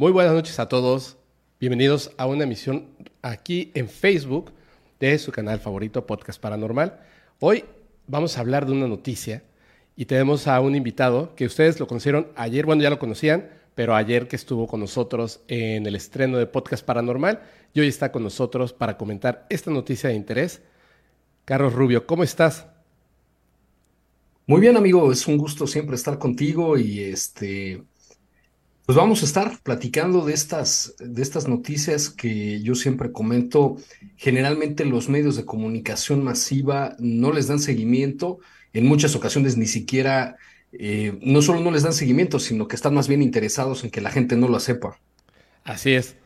Muy buenas noches a todos. Bienvenidos a una emisión aquí en Facebook de su canal favorito Podcast Paranormal. Hoy vamos a hablar de una noticia y tenemos a un invitado que ustedes lo conocieron ayer, bueno, ya lo conocían, pero ayer que estuvo con nosotros en el estreno de Podcast Paranormal y hoy está con nosotros para comentar esta noticia de interés. Carlos Rubio, ¿cómo estás? Muy bien, amigo, es un gusto siempre estar contigo y este pues vamos a estar platicando de estas, de estas noticias que yo siempre comento. Generalmente los medios de comunicación masiva no les dan seguimiento, en muchas ocasiones ni siquiera, eh, no solo no les dan seguimiento, sino que están más bien interesados en que la gente no lo sepa. Así es.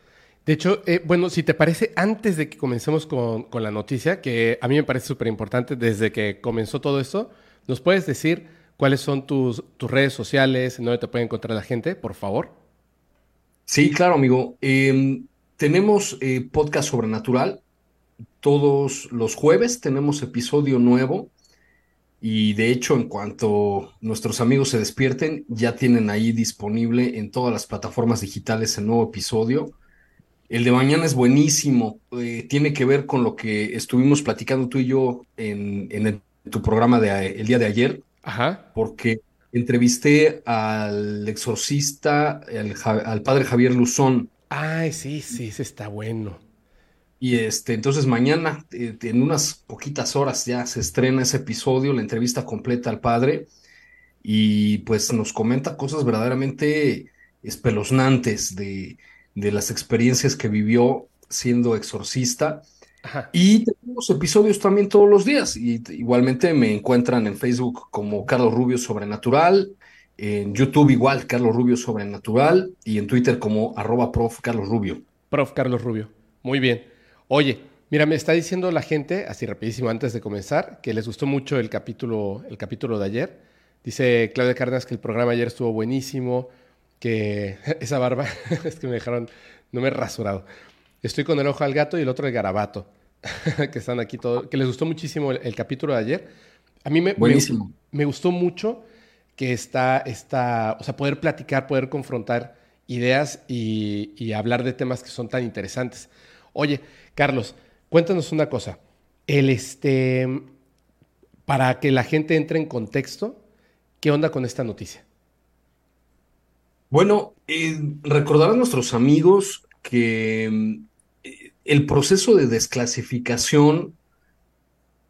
De hecho, eh, bueno, si te parece, antes de que comencemos con, con la noticia, que a mí me parece súper importante desde que comenzó todo esto, ¿nos puedes decir cuáles son tus, tus redes sociales, dónde te puede encontrar la gente, por favor. Sí, claro, amigo. Em, tenemos eh, podcast sobrenatural. Todos los jueves tenemos episodio nuevo. Y de hecho, en cuanto nuestros amigos se despierten, ya tienen ahí disponible en todas las plataformas digitales el nuevo episodio. El de mañana es buenísimo. Eh, tiene que ver con lo que estuvimos platicando tú y yo en, en tu programa de, el día de ayer Ajá. Porque entrevisté al exorcista, al, padre Javier Luzón. Ay, sí, sí, ese está bueno. Y este, entonces mañana, eh, en unas poquitas horas ya se estrena ese episodio, la entrevista completa al padre, y pues nos comenta cosas verdaderamente espeluznantes de, de las experiencias que vivió siendo exorcista y tenemos episodios también todos los días. Y igualmente me encuentran en Facebook como Carlos Rubio Sobrenatural, en YouTube igual, Carlos Rubio Sobrenatural, y en Twitter como arroba prof Carlos Rubio. Prof Carlos Rubio. Muy bien. Oye, mira, me está diciendo la gente, así rapidísimo antes de comenzar, que les gustó mucho el capítulo, el capítulo de ayer. Dice Claudia Cárdenas que el programa ayer estuvo buenísimo, que esa barba, es que me dejaron, no me he rasurado. Estoy con el ojo al gato y el otro el garabato, que están aquí todos, que les gustó muchísimo el, capítulo de ayer. A mí me, me, gustó mucho que está, está, o sea, poder platicar, poder confrontar ideas y, hablar de temas que son tan interesantes. Oye, Carlos, cuéntanos una cosa. El este, para que la gente entre en contexto, ¿qué onda con esta noticia? Bueno, eh, recordar a nuestros amigos que el proceso de desclasificación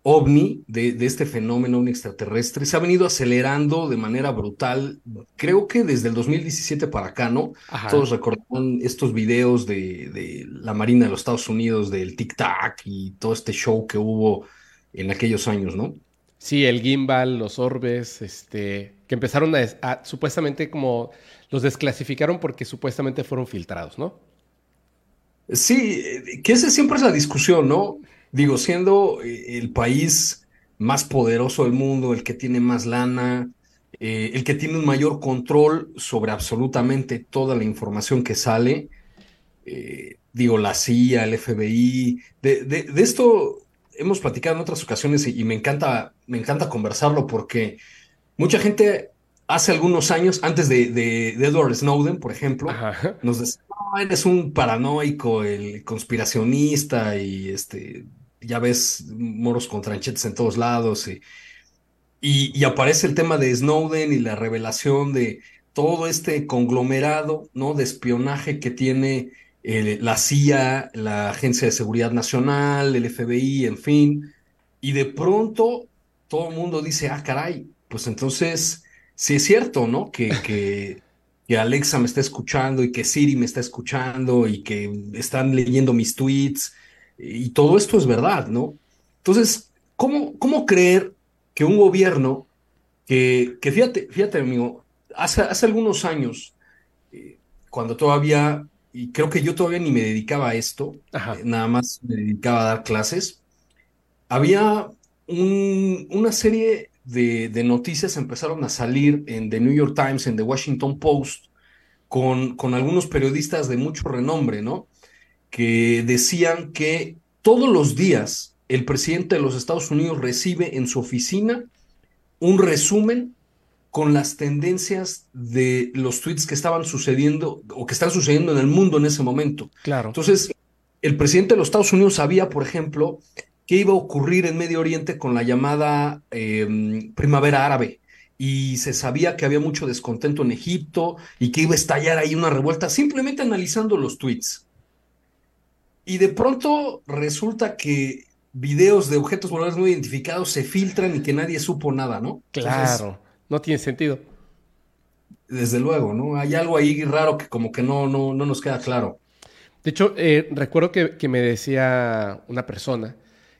ovni de, este fenómeno ovni extraterrestre se ha venido acelerando de manera brutal. Creo que desde el 2017 para acá, ¿no? Todos recordarán estos videos de, la Marina de los Estados Unidos, del Tic Tac y todo este show que hubo en aquellos años, ¿no? Sí, el gimbal, los orbes, este, que empezaron a supuestamente como los desclasificaron porque supuestamente fueron filtrados, ¿no? Sí, que esa siempre es la discusión, ¿no? Digo, siendo eh, el país más poderoso del mundo, el que tiene más lana, eh, el que tiene un mayor control sobre absolutamente toda la información que sale, eh, digo, la CIA, el FBI, de, esto hemos platicado en otras ocasiones y, me encanta, me encanta conversarlo porque mucha gente hace algunos años, antes de, Edward Snowden, por ejemplo, nos eres un paranoico, el conspiracionista y este, ya ves moros con tranchetes en todos lados y, y, aparece el tema de Snowden y la revelación de todo este conglomerado, ¿no? De espionaje que tiene eh, la CIA, la Agencia de Seguridad Nacional, el FBI, en fin. Y de pronto todo el mundo dice, ah, caray, pues entonces sí es cierto, ¿no? Que, que, que Alexa me está escuchando y que Siri me está escuchando y que están leyendo mis tweets y todo esto es verdad, ¿no? Entonces, ¿cómo, cómo creer que un gobierno que, que fíjate, fíjate, amigo, hace, hace algunos años, eh, cuando todavía, y creo que yo todavía ni me dedicaba a esto, eh, nada más me dedicaba a dar clases, había un, una serie de, de, noticias empezaron a salir en The New York Times, en The Washington Post, con, con algunos periodistas de mucho renombre, ¿no? que decían que todos los días el presidente de los Estados Unidos recibe en su oficina un resumen con las tendencias de los tweets que estaban sucediendo o que están sucediendo en el mundo en ese momento. Claro. Entonces, el presidente de los Estados Unidos sabía, por ejemplo, qué iba a ocurrir en Medio Oriente con la llamada em, primavera árabe. Y se sabía que había mucho descontento en Egipto y que iba a estallar ahí una revuelta, simplemente analizando los tweets. Y de pronto resulta que videos de objetos voladores no identificados se filtran y que nadie supo nada, ¿no? Claro, no tiene sentido. Desde luego, ¿no? Hay algo ahí raro que como que no, no, no nos queda claro. De hecho, eh, recuerdo que, me decía una persona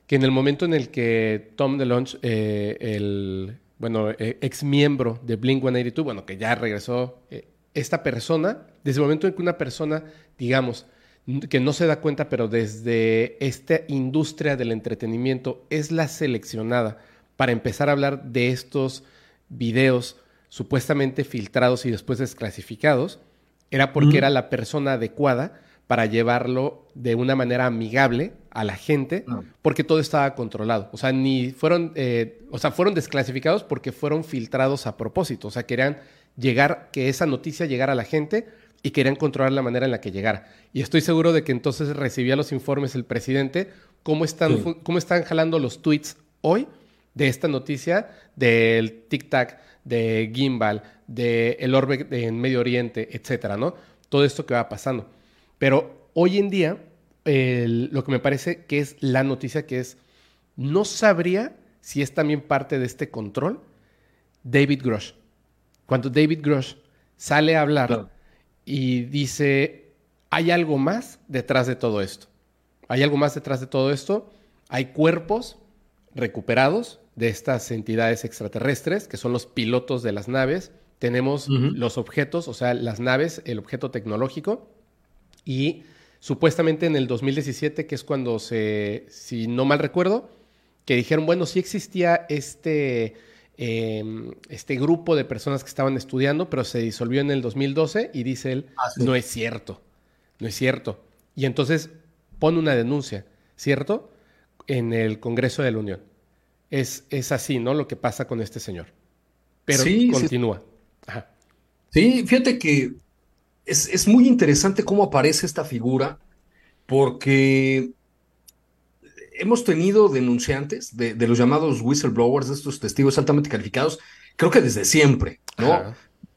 que en el momento en el que Tom DeLonge, eh, el bueno, eh, ex miembro de Blink 182, bueno, que ya regresó, esta persona, desde el momento en que una persona, digamos, que no se da cuenta, pero desde esta industria del entretenimiento es la seleccionada para empezar a hablar de estos videos supuestamente filtrados y después desclasificados, era porque era la persona adecuada para llevarlo de una manera amigable a la gente, porque todo estaba controlado. O sea, ni fueron, eh, o sea, fueron desclasificados porque fueron filtrados a propósito. O sea, querían llegar, que esa noticia llegara a la gente y querían controlar la manera en la que llegara. Y estoy seguro de que entonces recibía los informes el presidente, cómo están, cómo están jalando los tweets hoy de esta noticia del tic-tac, de Gimbal, de el orbe en Medio Oriente, etcétera, ¿no? Todo esto que va pasando. Pero hoy en día, lo que me parece que es la noticia que es, no sabría si es también parte de este control, David Grosh. Cuando David Grosh sale a hablar y dice, hay algo más detrás de todo esto. Hay algo más detrás de todo esto. Hay cuerpos recuperados de estas entidades extraterrestres, que son los pilotos de las naves. Tenemos los objetos, o sea, las naves, el objeto tecnológico. Y supuestamente en el 2017, que es cuando se, si no mal recuerdo, que dijeron, bueno, sí existía este Em, este grupo de personas que estaban estudiando, pero se disolvió en el 2012 y dice él, ah, no es cierto, no es cierto. Y entonces pone una denuncia, ¿cierto? En el Congreso de la Unión. Es, es así, ¿no? Lo que pasa con este señor. Pero continúa. Sí. fíjate que es, es muy interesante cómo aparece esta figura, porque hemos tenido denunciantes de, los llamados whistleblowers, de estos testigos altamente calificados, creo que desde siempre, ¿no?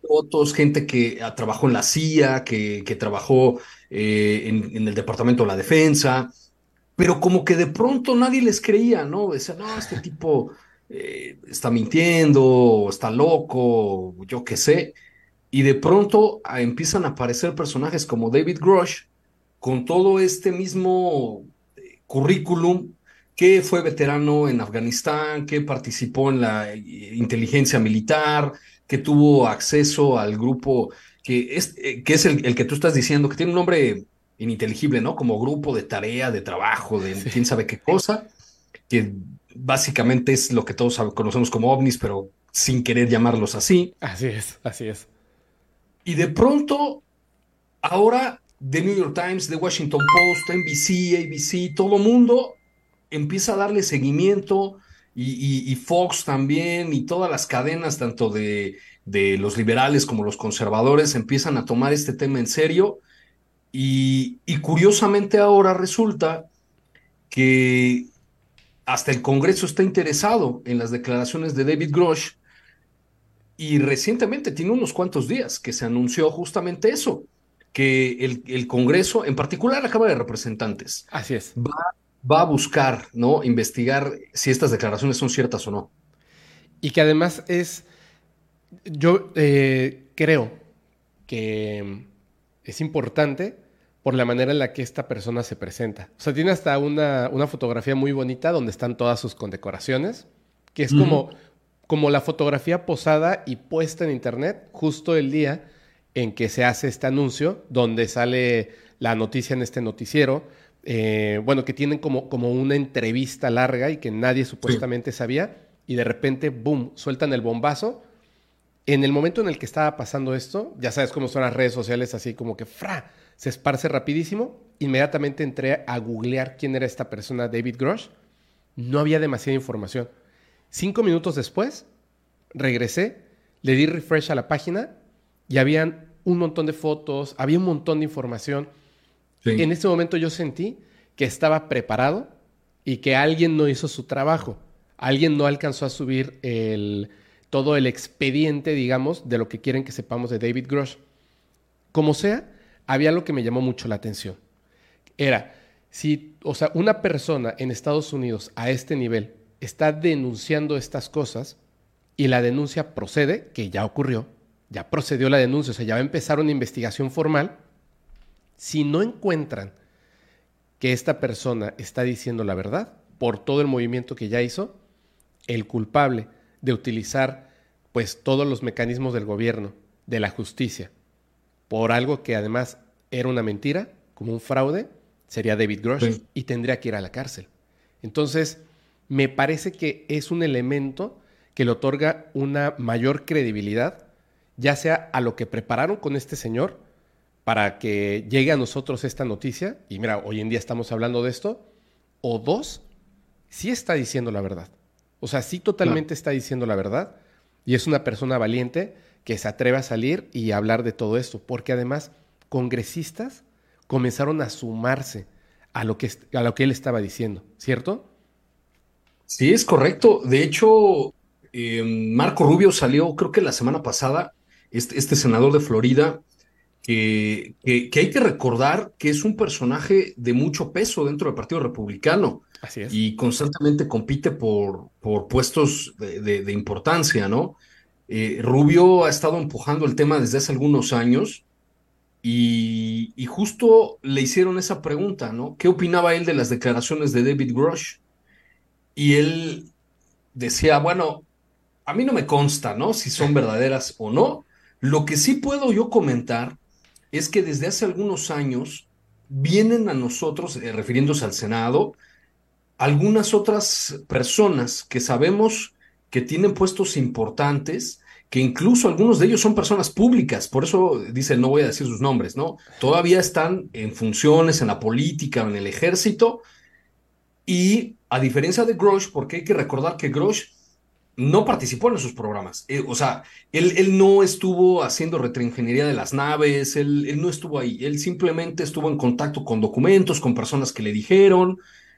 Otros, gente que ah, trabajó en la CIA, que, que trabajó eh, en, el Departamento de la Defensa, pero como que de pronto nadie les creía, ¿no? Decía, no, este tipo eh, está mintiendo, está loco, yo qué sé. Y de pronto ah, empiezan a aparecer personajes como David Grosh, con todo este mismo currículum, que fue veterano en Afganistán, que participó en la eh, inteligencia militar, que tuvo acceso al grupo que es, eh, que es el, que tú estás diciendo, que tiene un nombre ininteligible, ¿no? Como grupo de tarea, de trabajo, de quién sabe qué cosa, que básicamente es lo que todos conocemos como ovnis, pero sin querer llamarlos así. Así es, así es. Y de pronto, ahora The New York Times, The Washington Post, NBC, ABC, todo mundo empieza a darle seguimiento y, Fox también y todas las cadenas, tanto de, los liberales como los conservadores, empiezan a tomar este tema en serio. Y, y curiosamente ahora resulta que hasta el Congreso está interesado en las declaraciones de David Grosh y recientemente, tiene unos cuantos días, que se anunció justamente eso, que el, el Congreso, en particular la Cámara de Representantes, Así es. va, va a buscar, ¿no? Investigar si estas declaraciones son ciertas o no. Y que además es, yo eh, creo que es importante por la manera en la que esta persona se presenta. O sea, tiene hasta una, una fotografía muy bonita donde están todas sus condecoraciones, que es como, como la fotografía posada y puesta en internet justo el día en que se hace este anuncio, donde sale la noticia en este noticiero. eh, bueno, que tienen como, como una entrevista larga y que nadie supuestamente sabía, y de repente, boom, sueltan el bombazo. En el momento en el que estaba pasando esto, ya sabes cómo son las redes sociales, así como que ¡fra! se esparce rapidísimo. Inmediatamente entré a googlear quién era esta persona, David Grosh. No había demasiada información. Cinco minutos después, regresé, le di refresh a la página y habían un montón de fotos, había un montón de información. Sí. En ese momento yo sentí que estaba preparado y que alguien no hizo su trabajo. Alguien no alcanzó a subir el, todo el expediente, digamos, de lo que quieren que sepamos de David Grosh. Como sea, había algo que me llamó mucho la atención. Era, si, o sea, una persona en Estados Unidos a este nivel está denunciando estas cosas y la denuncia procede, que ya ocurrió, ya procedió la denuncia, o sea, ya va a empezar una investigación formal, si no encuentran que esta persona está diciendo la verdad por todo el movimiento que ya hizo, el culpable de utilizar pues todos los mecanismos del gobierno, de la justicia, por algo que además era una mentira, como un fraude, sería David Grosh Sí. y tendría que ir a la cárcel. Entonces, me parece que es un elemento que le otorga una mayor credibilidad, ya sea a lo que prepararon con este señor para que llegue a nosotros esta noticia, y mira, hoy en día estamos hablando de esto, o dos, sí está diciendo la verdad. O sea, sí totalmente está diciendo la verdad, y es una persona valiente que se atreve a salir y a hablar de todo esto, porque además congresistas comenzaron a sumarse a lo que, a lo que él estaba diciendo, ¿cierto? Sí, es correcto. De hecho, eh, Marco Rubio salió, creo que la semana pasada, este, este senador de Florida, que, que- que hay que recordar que es un personaje de mucho peso dentro del Partido Republicano Así es. y constantemente compite por, por puestos de, de- de importancia, ¿no? Eh, Rubio ha estado empujando el tema desde hace algunos años y, y justo le hicieron esa pregunta, ¿no? ¿Qué opinaba él de las declaraciones de David Grosh? Y él decía, bueno, a mí no me consta, ¿no? Si son verdaderas o no. Lo que sí puedo yo comentar es que desde hace algunos años vienen a nosotros, eh, refiriéndose al Senado, algunas otras personas que sabemos que tienen puestos importantes, que incluso algunos de ellos son personas públicas, por eso dice, no voy a decir sus nombres, ¿no? Todavía están en funciones en la política o en el ejército, y a diferencia de Grosh, porque hay que recordar que Grosh no participó en esos programas, Eh, o sea, él, él no estuvo haciendo retroingeniería de las naves, él, él no estuvo ahí, él simplemente estuvo en contacto con documentos, con personas que le dijeron,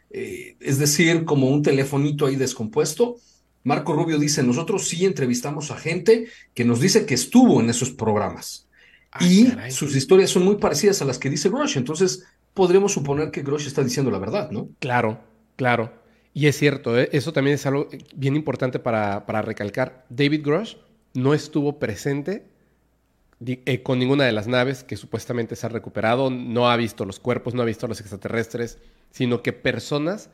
eh, es decir, como un telefonito ahí descompuesto. Marco Rubio dice, nosotros sí entrevistamos a gente que nos dice que estuvo en esos programas. Ah, y caray. sus historias son muy parecidas a las que dice Grosh, entonces podremos suponer que Grosh está diciendo la verdad, ¿no? Claro, claro. Y es cierto, ¿eh? eso también es algo bien importante para, para recalcar. David Grosh no estuvo presente eh, con ninguna de las naves que supuestamente se ha recuperado, no ha visto los cuerpos, no ha visto los extraterrestres, sino que personas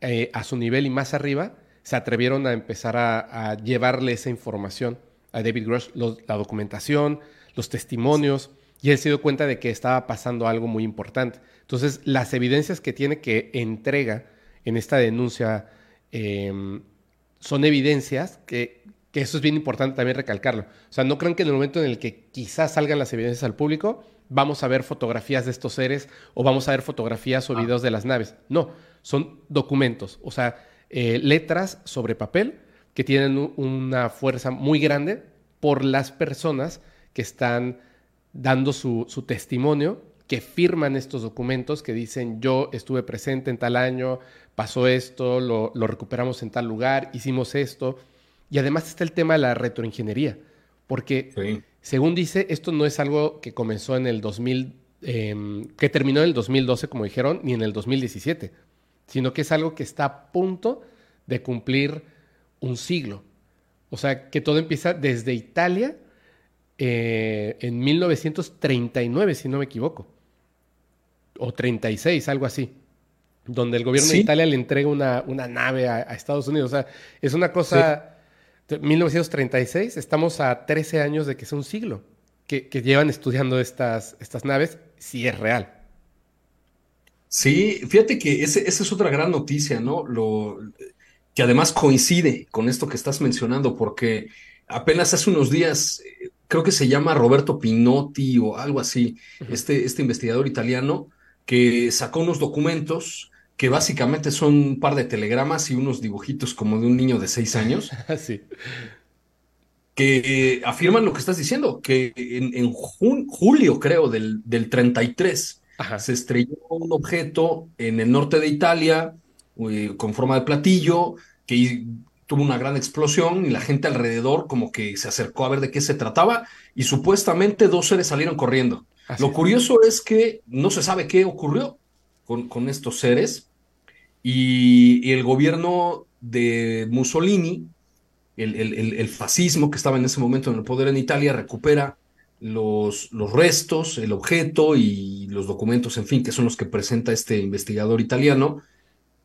eh, a su nivel y más arriba se atrevieron a empezar a, llevarle esa información a David Grosh, los- la documentación, los testimonios, y él se dio cuenta de que estaba pasando algo muy importante. Entonces, las evidencias que tiene que entrega en esta denuncia eh, son evidencias que, que eso es bien importante también recalcarlo. O sea, no crean que en el momento en el que quizás salgan las evidencias al público, vamos a ver fotografías de estos seres o vamos a ver fotografías o videos de las naves. No, son documentos, o sea, eh, letras sobre papel que tienen una fuerza muy grande por las personas que están dando su, su testimonio, que firman estos documentos que dicen yo estuve presente en tal año, pasó esto, lo, recuperamos en tal lugar, hicimos esto. Y además está el tema de la retroingeniería, porque según dice, esto no es algo que comenzó en el 2000, em, que terminó en el 2012, como dijeron, ni en el 2017, sino que es algo que está a punto de cumplir un siglo. O sea, que todo empieza desde Italia eh, en 1939, si no me equivoco. O 36, algo así. Donde el gobierno de Italia le entrega una, nave a, Estados Unidos. O sea, es una cosa... 1936, estamos a 13 años de que es un siglo que, llevan estudiando estas, estas naves, si es real. Sí, fíjate que esa es otra gran noticia, ¿no? Lo, que además coincide con esto que estás mencionando, porque apenas hace unos días, eh, creo que se llama Roberto Pinotti o algo así, este, este investigador italiano, que sacó unos documentos que básicamente son un par de telegramas y unos dibujitos como de un niño de seis años. sí. Que afirman lo que estás diciendo, que en, julio, creo, del, del 33, se estrelló un objeto en el norte de Italia, eh, con forma de platillo, que tuvo una gran explosión y la gente alrededor como que se acercó a ver de qué se trataba y supuestamente dos seres salieron corriendo. Lo curioso es que no se sabe qué ocurrió con, con estos seres y, el gobierno de Mussolini, el, el, fascismo que estaba en ese momento en el poder en Italia, recupera los, los restos, el objeto y los documentos, en fin, que son los que presenta este investigador italiano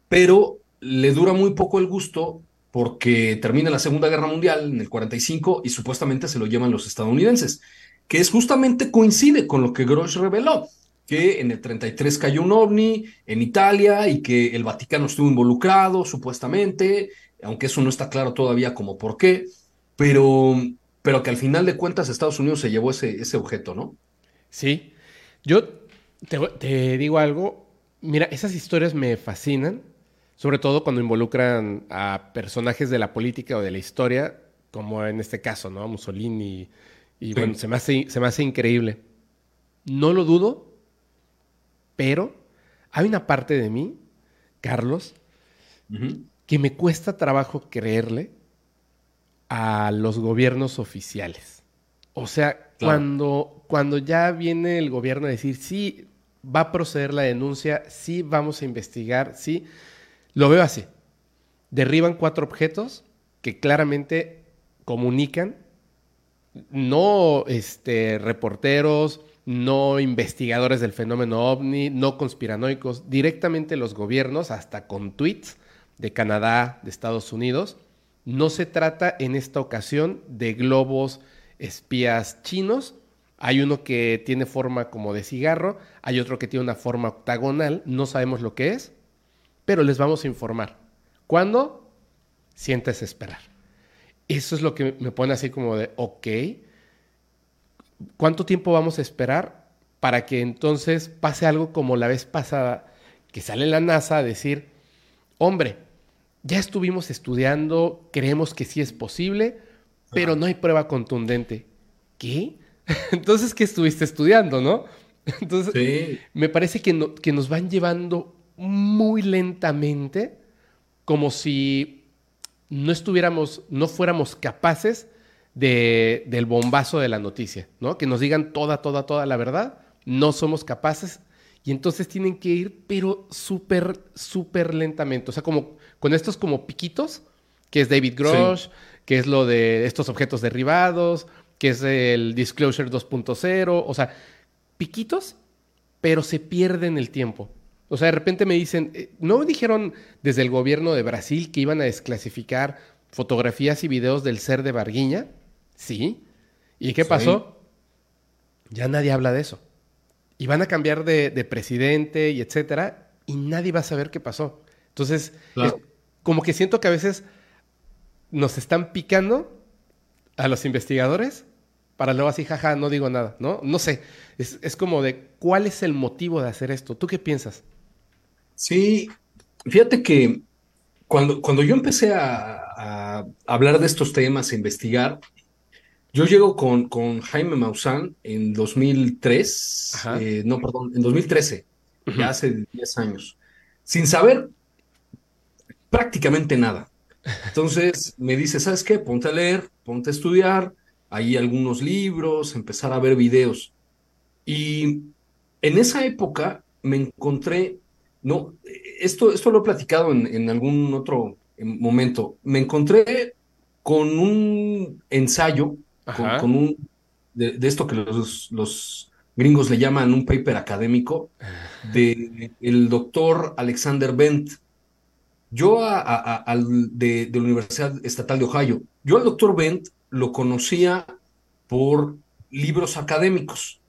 pero le dura muy poco el gusto porque termina la Segunda Guerra Mundial en el 45 y supuestamente se lo llevan los estadounidenses, que es justamente coincide con lo que Grosch reveló, que en el 33 cayó un ovni en Italia y que el Vaticano estuvo involucrado supuestamente, aunque eso no está claro todavía como por qué, pero, pero que al final de cuentas Estados Unidos se llevó ese, ese objeto, ¿no? Sí, yo te, te digo algo, mira, esas historias me fascinan sobre todo cuando involucran a personajes de la política o de la historia, como en este caso, ¿no? Mussolini. Y bueno, se me, hace, se me hace increíble. No lo dudo, pero hay una parte de mí, Carlos, que me cuesta trabajo creerle a los gobiernos oficiales. O sea, cuando, cuando ya viene el gobierno a decir, sí, va a proceder la denuncia, sí, vamos a investigar, sí lo veo así. Derriban cuatro objetos que claramente comunican, no este, reporteros, no investigadores del fenómeno ovni, no conspiranoicos, directamente los gobiernos, hasta con tweets de Canadá, de Estados Unidos. No se trata en esta ocasión de globos espías chinos. Hay uno que tiene forma como de cigarro, hay otro que tiene una forma octagonal, no sabemos lo que es pero les vamos a informar. ¿Cuándo? Sientes esperar. Eso es lo que me pone así como de, ok, ¿cuánto tiempo vamos a esperar para que entonces pase algo como la vez pasada, que sale la NASA a decir, hombre, ya estuvimos estudiando, creemos que sí es posible, pero no hay prueba contundente. ¿Qué? Entonces, ¿qué estuviste estudiando, no? Entonces, me parece que, que nos van llevando muy lentamente, como si no estuviéramos, no fuéramos capaces de, del bombazo de la noticia, ¿no? Que nos digan toda, toda, toda la verdad. No somos capaces y entonces tienen que ir, pero súper, súper lentamente. O sea, como con estos como piquitos, que es David Grosh, que es lo de estos objetos derribados, que es el Disclosure 2.0. O sea, piquitos, pero se pierden el tiempo. O sea, de repente me dicen, eh, ¿no dijeron desde el gobierno de Brasil que iban a desclasificar fotografías y videos del ser de Barguiña? Sí. ¿Y qué pasó? Ya nadie habla de eso. Y van a cambiar de, presidente y etcétera, y nadie va a saber qué pasó. Entonces, como que siento que a veces nos están picando a los investigadores para luego así, jaja, no digo nada, ¿no? No sé. Es, es como de, ¿cuál es el motivo de hacer esto? ¿Tú qué piensas? Sí, fíjate que cuando, cuando yo empecé a, hablar de estos temas, a investigar, Yo llego con, con Jaime Maussan en 2003, Ajá. eh, no, perdón, en 2013, Ujú. ya hace 10 años, sin saber prácticamente nada. Entonces me dice, ¿sabes qué? Ponte a leer, ponte a estudiar, hay algunos libros, empezar a ver videos. Y en esa época me encontré, no, esto, esto lo he platicado en, en algún otro momento, me encontré con un ensayo, con, un, de, de esto que los, los gringos le llaman un paper académico, de el doctor Alexander Bent. Yo a- a- a- al de, de la Universidad Estatal de Ohio, yo al doctor Bent lo conocía por libros académicos,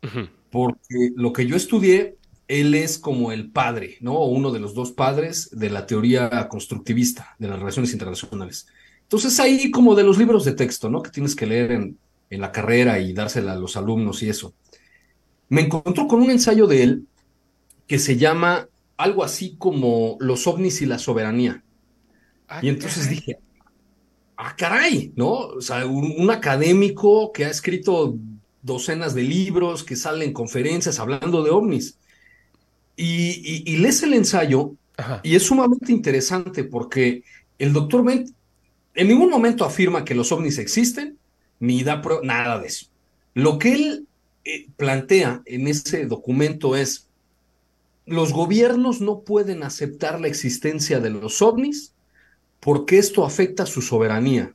porque lo que yo estudié, él es como el padre, ¿no? O uno de los dos padres de la teoría constructivista de las relaciones internacionales. Entonces ahí como de los libros de texto, ¿no? Que tienes que leer en, en la carrera y dársela a los alumnos y eso. Me encontró con un ensayo de él que se llama algo así como Los ovnis y la soberanía. Ah, Y entonces caray. dije, ah, caray, ¿no? O sea, un, un académico que ha escrito docenas de libros, que sale en conferencias hablando de ovnis. Y, y, y lees el ensayo Ajá. y es sumamente interesante porque el doctor Bent en ningún momento afirma que los ovnis existen, ni da nada de eso. Lo que él eh, plantea en ese documento es, los gobiernos no pueden aceptar la existencia de los ovnis porque esto afecta su soberanía.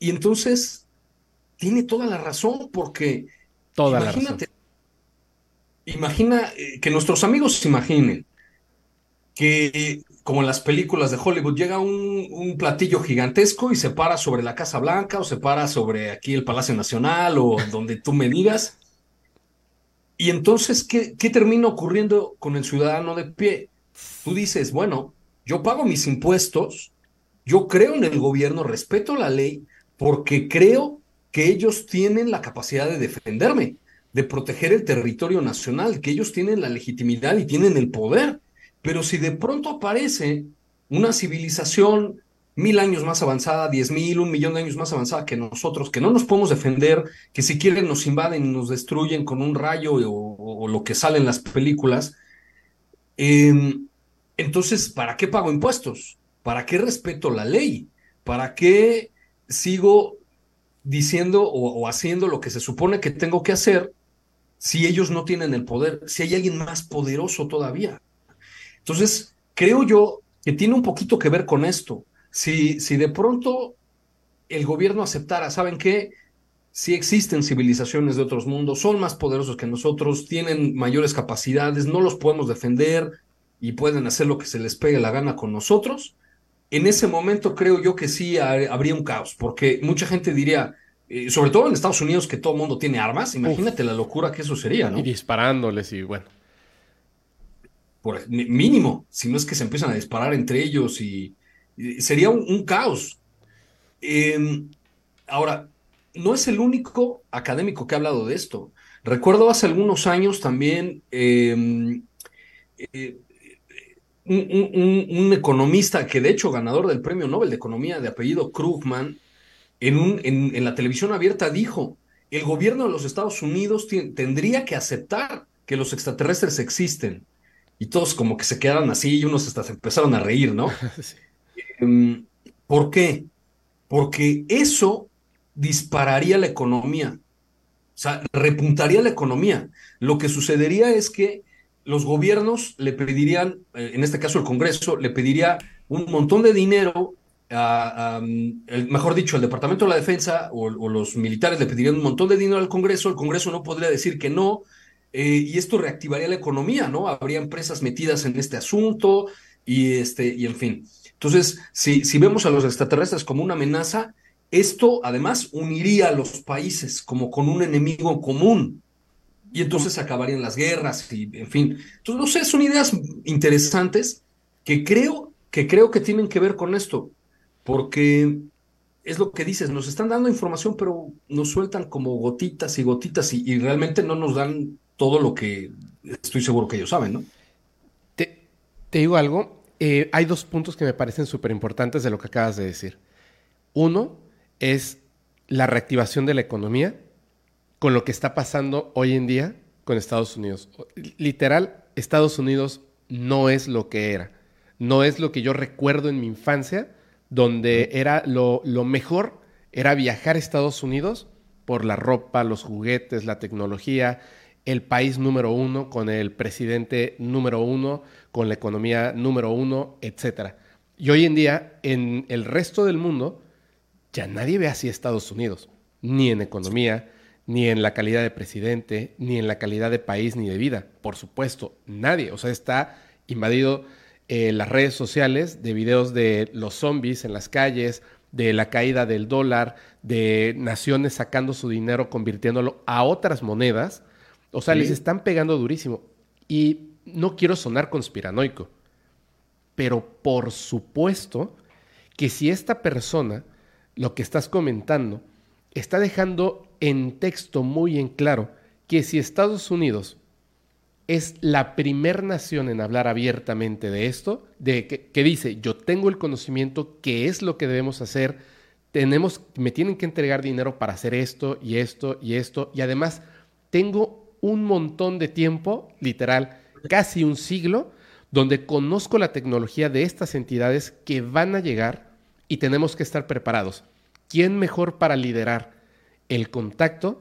Y entonces tiene toda la razón porque Toda la razón. imagínate, imagina eh, que nuestros amigos se imaginen que como en las películas de Hollywood llega un, un platillo gigantesco y se para sobre la Casa Blanca o se para sobre aquí el Palacio Nacional o donde tú me digas. Y entonces, ¿qué, qué termina ocurriendo con el ciudadano de pie? Tú dices, bueno, yo pago mis impuestos, yo creo en el gobierno, respeto la ley, porque creo que ellos tienen la capacidad de defenderme, de proteger el territorio nacional, que ellos tienen la legitimidad y tienen el poder. Pero si de pronto aparece una civilización mil años más avanzada, diez mil, un millón de años más avanzada que nosotros, que no nos podemos defender, que si quieren nos invaden y nos destruyen con un rayo o, lo que sale en las películas, eh, entonces, ¿para qué pago impuestos? ¿Para qué respeto la ley? ¿Para qué sigo diciendo o, haciendo lo que se supone que tengo que hacer si ellos no tienen el poder, si hay alguien más poderoso todavía? Entonces, creo yo que tiene un poquito que ver con esto. Si, si de pronto el gobierno aceptara, ¿saben qué? Si existen civilizaciones de otros mundos, son más poderosos que nosotros, tienen mayores capacidades, no los podemos defender y pueden hacer lo que se les pegue la gana con nosotros. En ese momento creo yo que sí ha- habría un caos, porque mucha gente diría, eh, sobre todo en Estados Unidos que todo el mundo tiene armas, imagínate la locura que eso sería, ¿no? Y disparándoles y bueno. por mi- mínimo, si no es que se empiezan a disparar entre ellos y, y sería un, un caos. Eh, ahora, no es el único académico que ha hablado de esto. Recuerdo hace algunos años también eh, eh, un, un- economista que de hecho ganador del Premio Nobel de Economía de apellido Krugman, en, un, en, en la televisión abierta dijo, el gobierno de los Estados Unidos tendría que aceptar que los extraterrestres existen. Y todos como que se quedaron así y unos hasta se empezaron a reír, ¿no? Sí. Em, ¿Por qué? Porque eso dispararía la economía, o sea, repuntaría la economía. Lo que sucedería es que los gobiernos le pedirían, eh, en este caso el Congreso, le pediría un montón de dinero, a, mejor dicho, el Departamento de la Defensa o, o los militares le pedirían un montón de dinero al Congreso, el Congreso no podría decir que no, eh, y esto reactivaría la economía, ¿no? Habría empresas metidas en este asunto y, este, y en fin. Entonces, si, si vemos a los extraterrestres como una amenaza, esto además uniría a los países como con un enemigo común y entonces acabarían las guerras y en fin. Entonces, no sé, son ideas interesantes que creo que creo que tienen que ver con esto, porque es lo que dices, nos están dando información, pero nos sueltan como gotitas y gotitas y, realmente no nos dan todo lo que estoy seguro que ellos saben, ¿no? Te, digo algo, eh, hay dos puntos que me parecen súper importantes de lo que acabas de decir. Uno es la reactivación de la economía con lo que está pasando hoy en día con Estados Unidos. Literal, Estados Unidos no es lo que era. No es lo que yo recuerdo en mi infancia, donde era lo, lo mejor, era viajar a Estados Unidos por la ropa, los juguetes, la tecnología, el país número uno, con el presidente número uno, con la economía número uno, etc. Y hoy en día, en el resto del mundo, ya nadie ve así a Estados Unidos, ni en economía, ni en la calidad de presidente, ni en la calidad de país, ni de vida. Por supuesto, nadie. O sea, está invadido eh, las redes sociales de videos de los zombies en las calles, de la caída del dólar, de naciones sacando su dinero, convirtiéndolo a otras monedas. O sea, les están pegando durísimo. Y no quiero sonar conspiranoico, pero por supuesto que si esta persona, lo que estás comentando, está dejando en texto muy en claro que si Estados Unidos es la primer nación en hablar abiertamente de esto, de que, dice, yo tengo el conocimiento, qué es lo que debemos hacer, tenemos, me tienen que entregar dinero para hacer esto y esto y esto, y además tengo un montón de tiempo, literal, casi un siglo, donde conozco la tecnología de estas entidades que van a llegar y tenemos que estar preparados. ¿Quién mejor para liderar el contacto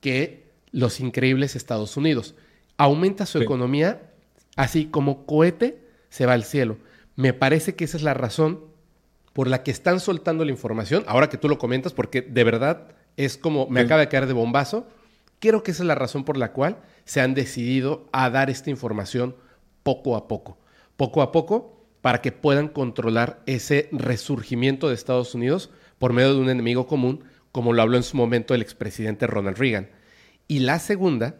que los increíbles Estados Unidos. Aumenta su economía, así como cohete se va al cielo. Me parece que esa es la razón por la que están soltando la información, ahora que tú lo comentas, porque de verdad es como me acaba de caer de bombazo. Creo que esa es la razón por la cual se han decidido a dar esta información poco a poco. Poco a poco, para que puedan controlar ese resurgimiento de Estados Unidos por medio de un enemigo común como lo habló en su momento el expresidente Ronald Reagan. Y la segunda,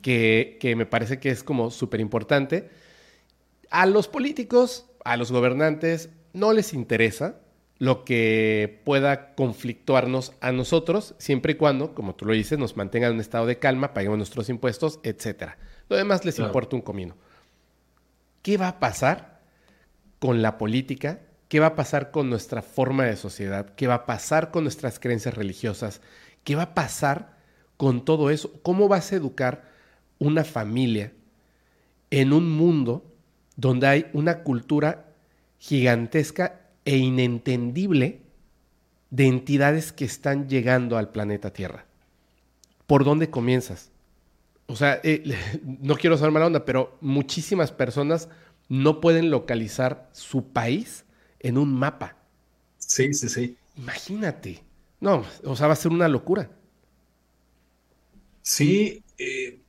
que, me parece que es como súper importante, a los políticos, a los gobernantes, no les interesa lo que pueda conflictuarnos a nosotros, siempre y cuando, como tú lo dices, nos mantengan en un estado de calma, paguemos nuestros impuestos, etc. Lo demás les importa un comino. ¿Qué va a pasar con la política ¿Qué va a pasar con nuestra forma de sociedad? ¿Qué va a pasar con nuestras creencias religiosas? ¿Qué va a pasar con todo eso? ¿Cómo vas a educar una familia en un mundo donde hay una cultura gigantesca e inentendible de entidades que están llegando al planeta Tierra? ¿Por dónde comienzas? O sea, eh, no quiero ser mala onda, pero muchísimas personas no pueden localizar su país en un mapa. Sí, sí, sí. Imagínate. No, o sea, va a ser una locura. Sí, eh,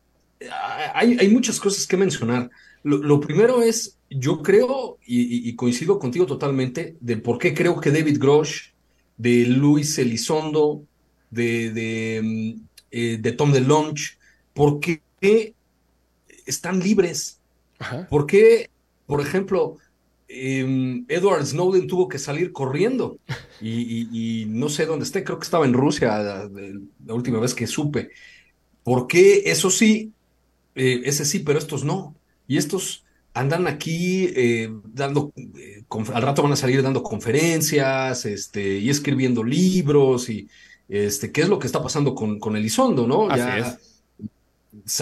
hay, muchas cosas que mencionar. Lo, primero es, yo creo, y, coincido contigo totalmente, de por qué creo que David Grosh, de Luis Elizondo, de, de, mm, eh, de Tom DeLonge, por qué están libres. ¿Por qué, por ejemplo, Em, Edward Snowden tuvo que salir corriendo y, no sé dónde esté, creo que estaba en Rusia la, última vez que supe. ¿Por qué eso sí, eh, ese sí, pero estos no? Y estos andan aquí eh, dando, eh, al rato van a salir dando conferencias este, y escribiendo libros y este, qué es lo que está pasando con, con Elizondo, ¿no? ya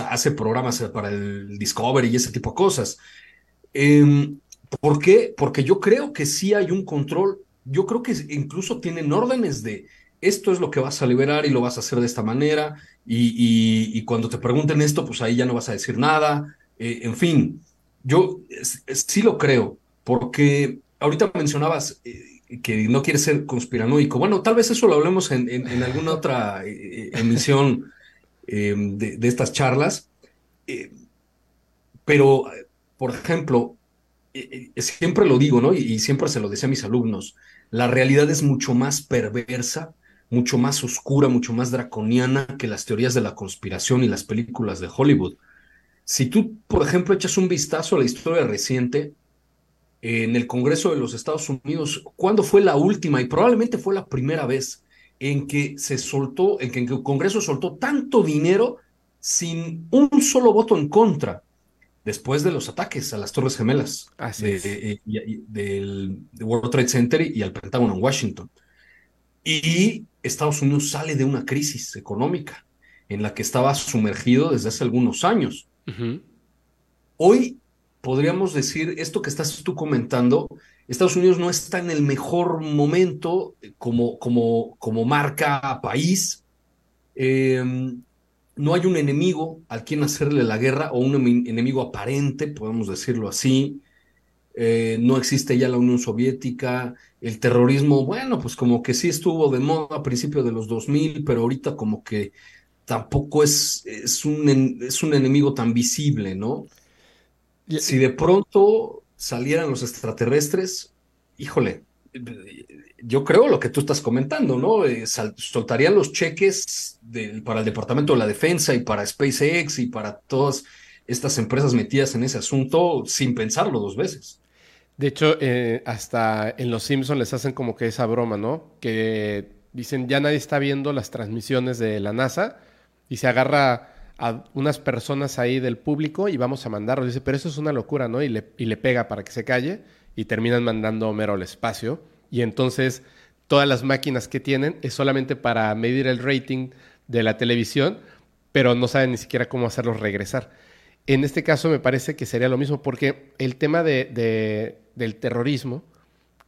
hace programas para el Discovery y ese tipo de cosas. Em, ¿Por qué? Porque yo creo que sí hay un control, yo creo que incluso tienen órdenes de esto es lo que vas a liberar y lo vas a hacer de esta manera, y, cuando te pregunten esto, pues ahí ya no vas a decir nada, eh, en fin, yo sí lo creo, porque ahorita mencionabas eh, que no quieres ser conspiranoico, bueno, tal vez eso lo hablemos en, alguna otra eh, emisión de estas charlas, pero, por ejemplo, siempre lo digo, ¿no? Y, siempre se lo decía a mis alumnos, la realidad es mucho más perversa, mucho más oscura, mucho más draconiana que las teorías de la conspiración y las películas de Hollywood. Si tú, por ejemplo, echas un vistazo a la historia reciente, en el Congreso de los Estados Unidos, ¿cuándo fue la última? Y probablemente fue la primera vez en que se soltó, en que el Congreso soltó tanto dinero sin un solo voto en contra después de los ataques a las Torres Gemelas del World Trade Center y al Pentágono en Washington. Y Estados Unidos sale de una crisis económica en la que estaba sumergido desde hace algunos años. Hoy podríamos decir, esto que estás tú comentando, Estados Unidos no está en el mejor momento como, como, como marca país. Em, no hay un enemigo al quien hacerle la guerra o un enemigo aparente, podemos decirlo así. Eh, no existe ya la Unión Soviética, el terrorismo, bueno, pues como que sí estuvo de moda a principios de los 2000, pero ahorita como que tampoco es, es, un, es un enemigo tan visible, ¿no? Si de pronto salieran los extraterrestres, híjole, yo creo lo que tú estás comentando, ¿no? Eh, soltarían los cheques para el Departamento de la Defensa y para SpaceX y para todas estas empresas metidas en ese asunto sin pensarlo dos veces. De hecho, eh, hasta en Los Simpsons les hacen como que esa broma, ¿no? Que dicen, ya nadie está viendo las transmisiones de la NASA y se agarra a unas personas ahí del público y vamos a mandarlo. Dice, pero eso es una locura, ¿no? Y le, y le pega para que se calle y terminan mandando a Homero al espacio. Y entonces todas las máquinas que tienen es solamente para medir el rating de la televisión, pero no saben ni siquiera cómo hacerlos regresar. En este caso me parece que sería lo mismo, porque el tema de, del terrorismo,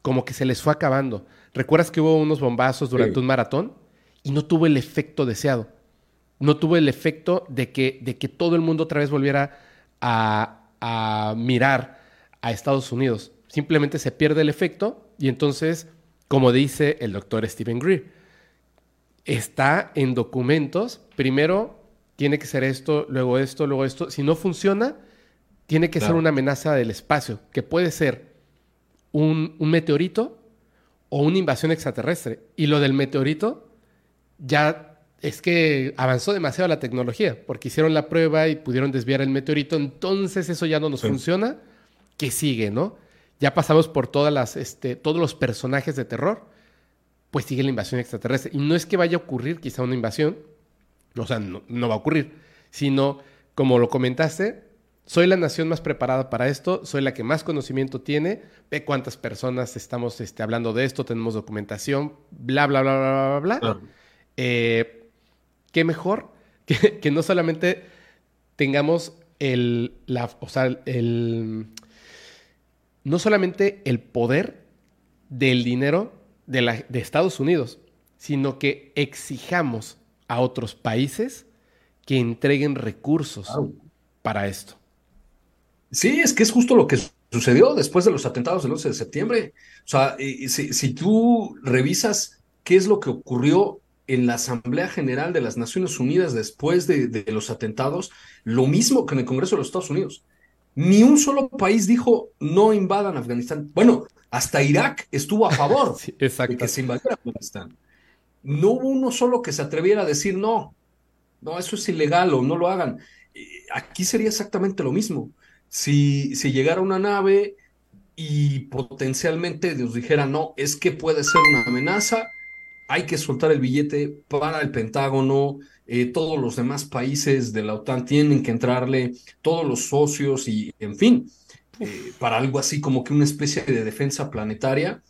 como que se les fue acabando. ¿Recuerdas que hubo unos bombazos durante un maratón? Y no tuvo el efecto deseado. No tuvo el efecto de que, de que todo el mundo otra vez volviera a, a mirar a Estados Unidos simplemente se pierde el efecto y entonces, como dice el doctor Stephen Greer, está en documentos, primero tiene que ser esto, luego esto, luego esto. Si no funciona, tiene que ser una amenaza del espacio, que puede ser un, un, meteorito o una invasión extraterrestre. Y lo del meteorito ya es que avanzó demasiado la tecnología, porque hicieron la prueba y pudieron desviar el meteorito, entonces eso ya no nos funciona. ¿Qué sigue, no? Ya pasamos por todas las, este, todos los personajes de terror, pues sigue la invasión extraterrestre. Y no es que vaya a ocurrir quizá una invasión, o sea, no, va a ocurrir, sino, como lo comentaste, soy la nación más preparada para esto, soy la que más conocimiento tiene, ve cuántas personas estamos este, hablando de esto, tenemos documentación, bla, bla, bla, bla, bla, bla. Eh, ¿Qué mejor que, que, no solamente tengamos el, la, o sea, el, no solamente el poder del dinero de, Estados Unidos, sino que exijamos a otros países que entreguen recursos para esto. Sí, es que es justo lo que sucedió después de los atentados del 11 de septiembre. O sea, si, tú revisas qué es lo que ocurrió en la Asamblea General de las Naciones Unidas después de los atentados, lo mismo que en el Congreso de los Estados Unidos. Ni un solo país dijo no invadan Afganistán. Bueno, hasta Irak estuvo a favor de que se invadiera Afganistán. No hubo uno solo que se atreviera a decir no, no, eso es ilegal o no lo hagan. Aquí sería exactamente lo mismo. Si, si llegara una nave y potencialmente nos dijera no, es que puede ser una amenaza, hay que soltar el billete para el Pentágono, eh, todos los demás países de la OTAN tienen que entrarle, todos los socios y, en fin, eh, para algo así como que una especie de defensa planetaria,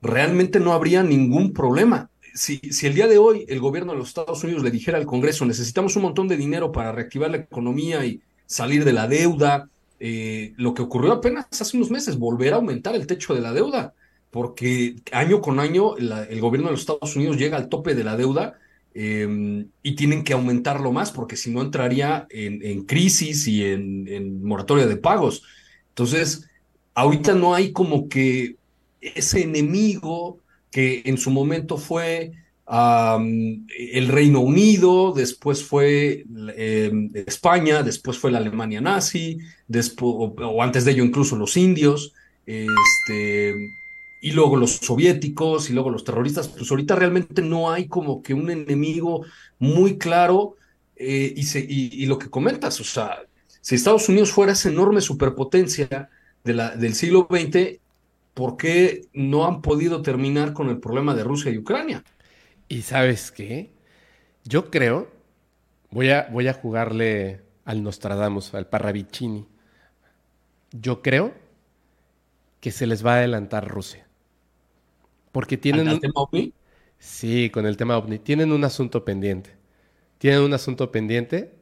realmente no habría ningún problema. Si, si, el día de hoy el gobierno de los Estados Unidos le dijera al Congreso, necesitamos un montón de dinero para reactivar la economía y salir de la deuda, eh, lo que ocurrió apenas hace unos meses, volver a aumentar el techo de la deuda, porque año con año el gobierno de los Estados Unidos llega al tope de la deuda Em, y tienen que aumentarlo más porque si no entraría en, crisis y en, moratoria de pagos. Entonces, ahorita no hay como que ese enemigo que en su momento fue el Reino Unido, después fue em, España, después fue la Alemania nazi, después, o, antes de ello incluso los indios, este, y luego los soviéticos, y luego los terroristas. Pues ahorita realmente no hay como que un enemigo muy claro eh, y, lo que comentas, o sea, si Estados Unidos fuera esa enorme superpotencia del siglo XX, ¿por qué no han podido terminar con el problema de Rusia y Ucrania? Y sabes qué? Yo creo, voy a, voy a jugarle al Nostradamus, al Parravicini. Yo creo que se les va a adelantar Rusia. Porque tienen... ¿El tema OVNI? Sí, con el tema OVNI. Tienen un asunto pendiente. Tienen un asunto pendiente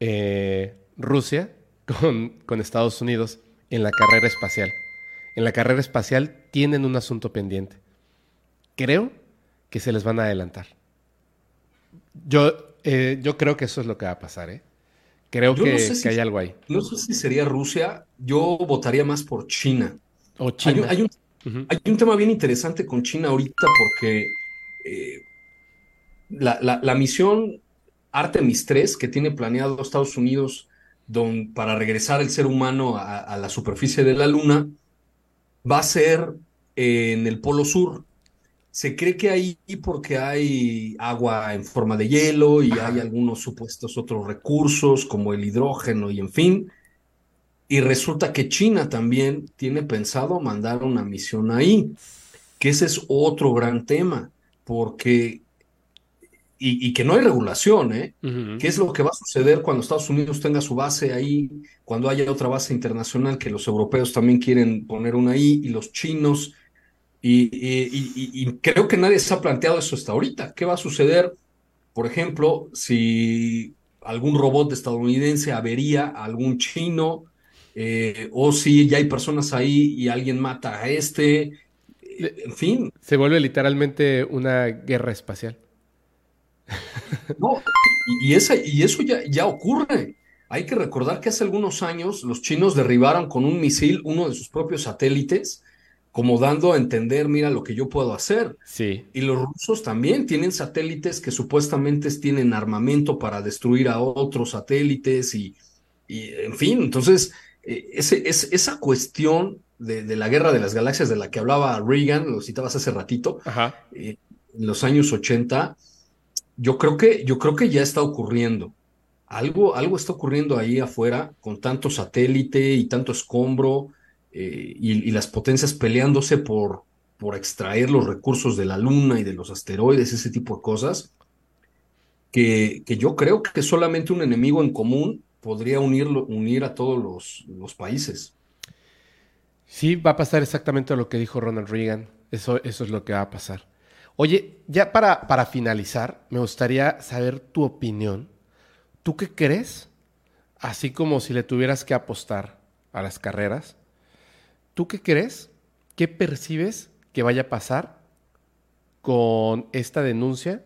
eh, Rusia con, con Estados Unidos en la carrera espacial. En la carrera espacial tienen un asunto pendiente. Creo que se les van a adelantar. Yo, eh, yo creo que eso es lo que va a pasar, ¿eh? Creo que, hay algo ahí. No sé si sería Rusia, yo votaría más por China. O China. Hay, un, tema bien interesante con China ahorita porque eh, la, misión Artemis 3 que tiene planeado Estados Unidos para regresar el ser humano a, la superficie de la Luna va a ser en el Polo Sur. Se cree que ahí porque hay agua en forma de hielo y hay algunos supuestos otros recursos como el hidrógeno y en fin. Y resulta que China también tiene pensado mandar una misión ahí, que ese es otro gran tema, porque y, que no hay regulación, ¿eh? ¿Qué es lo que va a suceder cuando Estados Unidos tenga su base ahí, cuando haya otra base internacional que los europeos también quieren poner una ahí y los chinos? Y, creo que nadie se ha planteado eso hasta ahorita. ¿Qué va a suceder, por ejemplo, si algún robot estadounidense avería a algún chino eh, o si ya hay personas ahí y alguien mata a este? En fin. Se vuelve literalmente una guerra espacial. No, y, esa, y eso ya, ya ocurre. Hay que recordar que hace algunos años los chinos derribaron con un misil uno de sus propios satélites, como dando a entender, mira lo que yo puedo hacer. Sí. Y los rusos también tienen satélites que supuestamente tienen armamento para destruir a otros satélites y, en fin, entonces, eh, ese, es, esa cuestión de, la guerra de las galaxias de la que hablaba Reagan, lo citabas hace ratito, eh, en los años 80, yo creo que, yo creo que ya está ocurriendo. Algo, algo está ocurriendo ahí afuera con tanto satélite y tanto escombro eh, y, las potencias peleándose por, por extraer los recursos de la luna y de los asteroides, ese tipo de cosas, que, que yo creo que solamente un enemigo en común podría unirlo, unir a todos los, países. Sí, va a pasar exactamente lo que dijo Ronald Reagan. Eso, eso es lo que va a pasar. Oye, ya para, para finalizar, me gustaría saber tu opinión. ¿Tú qué crees? Así como si le tuvieras que apostar a las carreras, ¿tú qué crees? ¿Qué percibes que vaya a pasar con esta denuncia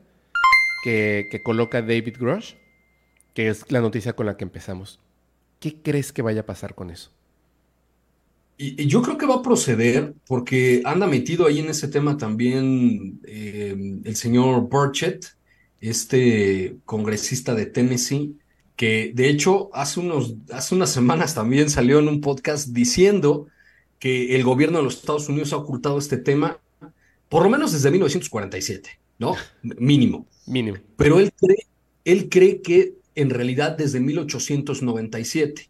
que, que coloca David Grosh, que es la noticia con la que empezamos? ¿Qué crees que vaya a pasar con eso? Y, yo creo que va a proceder porque anda metido ahí en ese tema también eh, el señor Burchett, este congresista de Tennessee, que de hecho hace, unos, hace unas semanas también salió en un podcast diciendo que el gobierno de los Estados Unidos ha ocultado este tema por lo menos desde 1947, ¿no? Mínimo. Mínimo. Pero él cree, él cree que en realidad desde 1897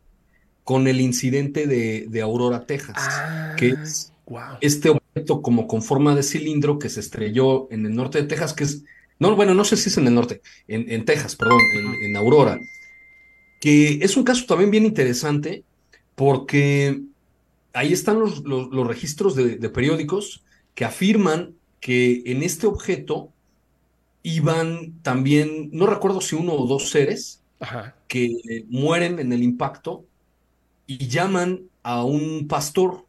con el incidente de, Aurora, Texas, ah, que es este objeto como con forma de cilindro que se estrelló en el norte de Texas, que es, no, bueno, no sé si es en el norte, en, Texas, perdón, en, Aurora, que es un caso también bien interesante porque ahí están los, los, registros de, periódicos que afirman que en este objeto iban también, no recuerdo si uno o dos seres que mueren en el impacto y llaman a un pastor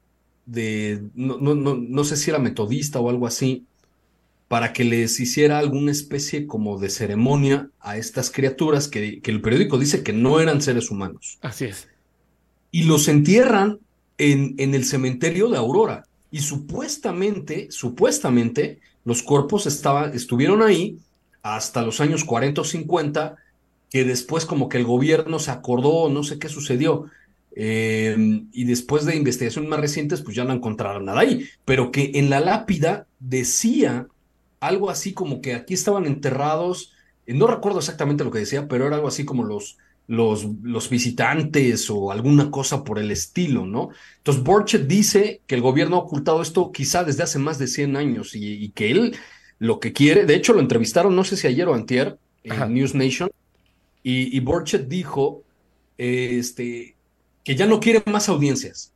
de, no, no, no, sé si era metodista o algo así, para que les hiciera alguna especie como de ceremonia a estas criaturas que, que, el periódico dice que no eran seres humanos. Así es. Y los entierran en, en el cementerio de Aurora. Y supuestamente, supuestamente, los cuerpos estuvieron ahí hasta los años 40 o 50, que después como que el gobierno se acordó, no sé qué sucedió, eh, y después de investigaciones más recientes, pues ya no encontraron nada ahí, pero que en la lápida decía algo así como que aquí estaban enterrados, eh, no recuerdo exactamente lo que decía, pero era algo así como los, los, los visitantes o alguna cosa por el estilo, ¿no? Entonces Borchet dice que el gobierno ha ocultado esto quizá desde hace más de 100 años y, que él lo que quiere, de hecho lo entrevistaron, no sé si ayer o antier, en News Nation, y, y Borchet dijo este, que ya no quiere más audiencias,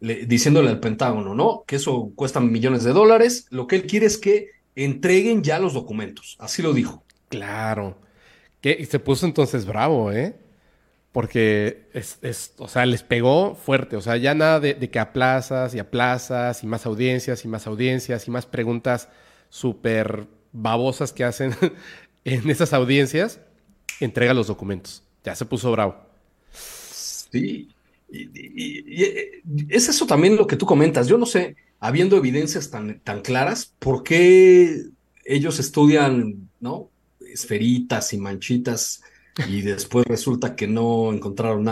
diciéndole al Pentágono, ¿no? Que eso cuesta millones de dólares, lo que él quiere es que entreguen ya los documentos, así lo dijo. Claro. Que se puso entonces bravo, ¿eh? Porque es, es, o sea, les pegó fuerte. O sea, ya nada de, de, que aplazas y aplazas y más audiencias y más audiencias y más preguntas súper babosas que hacen en esas audiencias. Entrega los documentos. Ya se puso bravo. Sí. Y, es eso también lo que tú comentas. Yo no sé, habiendo evidencias tan, tan claras, ¿por qué ellos estudian, ¿no? Esferitas y manchitas y después resulta que no encontraron nada.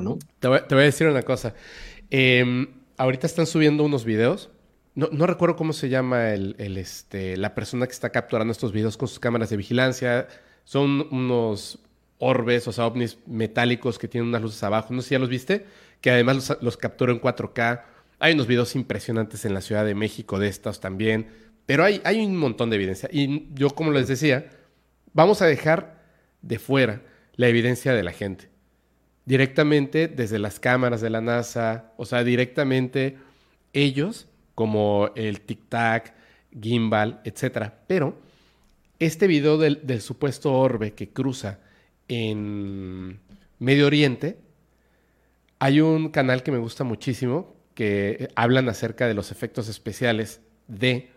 ¿No? Te, voy, a decir una cosa. Em, ahorita están subiendo unos videos. No, recuerdo cómo se llama el, este, la persona que está capturando estos videos con sus cámaras de vigilancia. Son unos orbes, o sea, ovnis metálicos que tienen unas luces abajo. No sé si ya los viste, que además los, los capturó en 4K. Hay unos videos impresionantes en la Ciudad de México de estos también. Pero hay un montón de evidencia. Y yo, como les decía, vamos a dejar de fuera la evidencia de la gente. Directamente desde las cámaras de la NASA, o sea, directamente ellos, como el Tic Tac, Gimbal, etc. Pero este video del, del supuesto orbe que cruza en Medio Oriente, hay un canal que me gusta muchísimo que hablan acerca de los efectos especiales de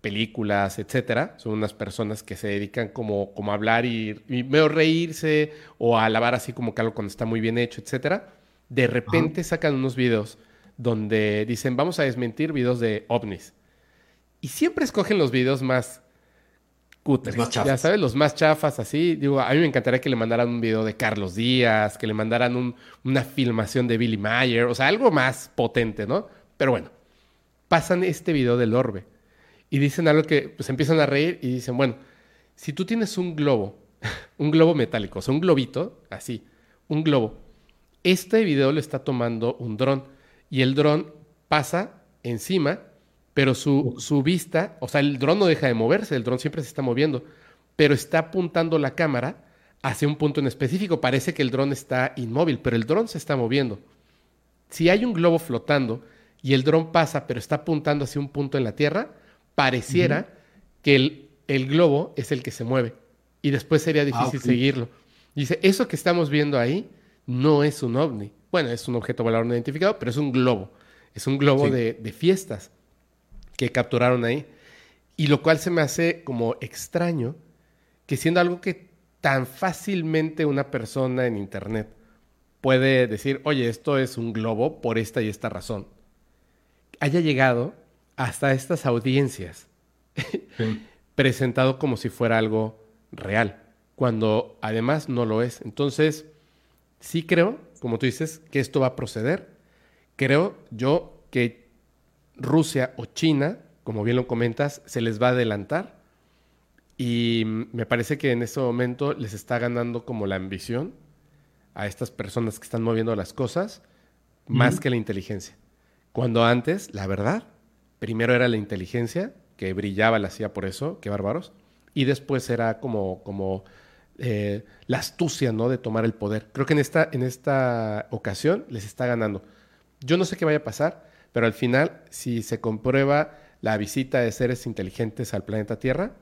películas, etcétera. Son unas personas que se dedican como, como a hablar y, y medio reírse o a alabar así como que algo cuando está muy bien hecho, etcétera. De repente sacan unos videos donde dicen, vamos a desmentir videos de ovnis. Y siempre escogen los videos más cutres. Más ya sabes, los más chafas, así. Digo, a mí me encantaría que le mandaran un video de Carlos Díaz, que le mandaran una filmación de Billy Mayer, o sea, algo más potente, ¿no? Pero bueno, pasan este video del orbe y dicen algo que pues empiezan a reír y dicen, bueno, si tú tienes un globo, un globo metálico, o sea, un globito, así, un globo, este video lo está tomando un dron y el dron pasa encima, pero su, su vista, o sea, el dron no deja de moverse, el dron siempre se está moviendo, pero está apuntando la cámara hacia un punto en específico. Parece que el dron está inmóvil, pero el dron se está moviendo. Si hay un globo flotando y el dron pasa, pero está apuntando hacia un punto en la Tierra, pareciera que el, el, globo es el que se mueve y después sería ah, difícil seguirlo. Dice, eso que estamos viendo ahí no es un ovni. Bueno, es un objeto volador no identificado, pero es un globo. Es un globo de, de fiestas que capturaron ahí. Y lo cual se me hace como extraño que siendo algo que tan fácilmente una persona en Internet puede decir, oye, esto es un globo por esta y esta razón, haya llegado hasta estas audiencias presentado como si fuera algo real, cuando además no lo es. Entonces, sí creo, como tú dices, que esto va a proceder. Creo yo que Rusia o China, como bien lo comentas, se les va a adelantar. Y me parece que en este momento les está ganando como la ambición a estas personas que están moviendo las cosas, más que la inteligencia. Cuando antes, la verdad, primero era la inteligencia, que brillaba, la hacía por eso, qué bárbaros, y después era como, como eh, la astucia, ¿no? De tomar el poder. Creo que en esta, en esta ocasión les está ganando. Yo no sé qué vaya a pasar, pero al final, si se comprueba la visita de seres inteligentes al planeta Tierra,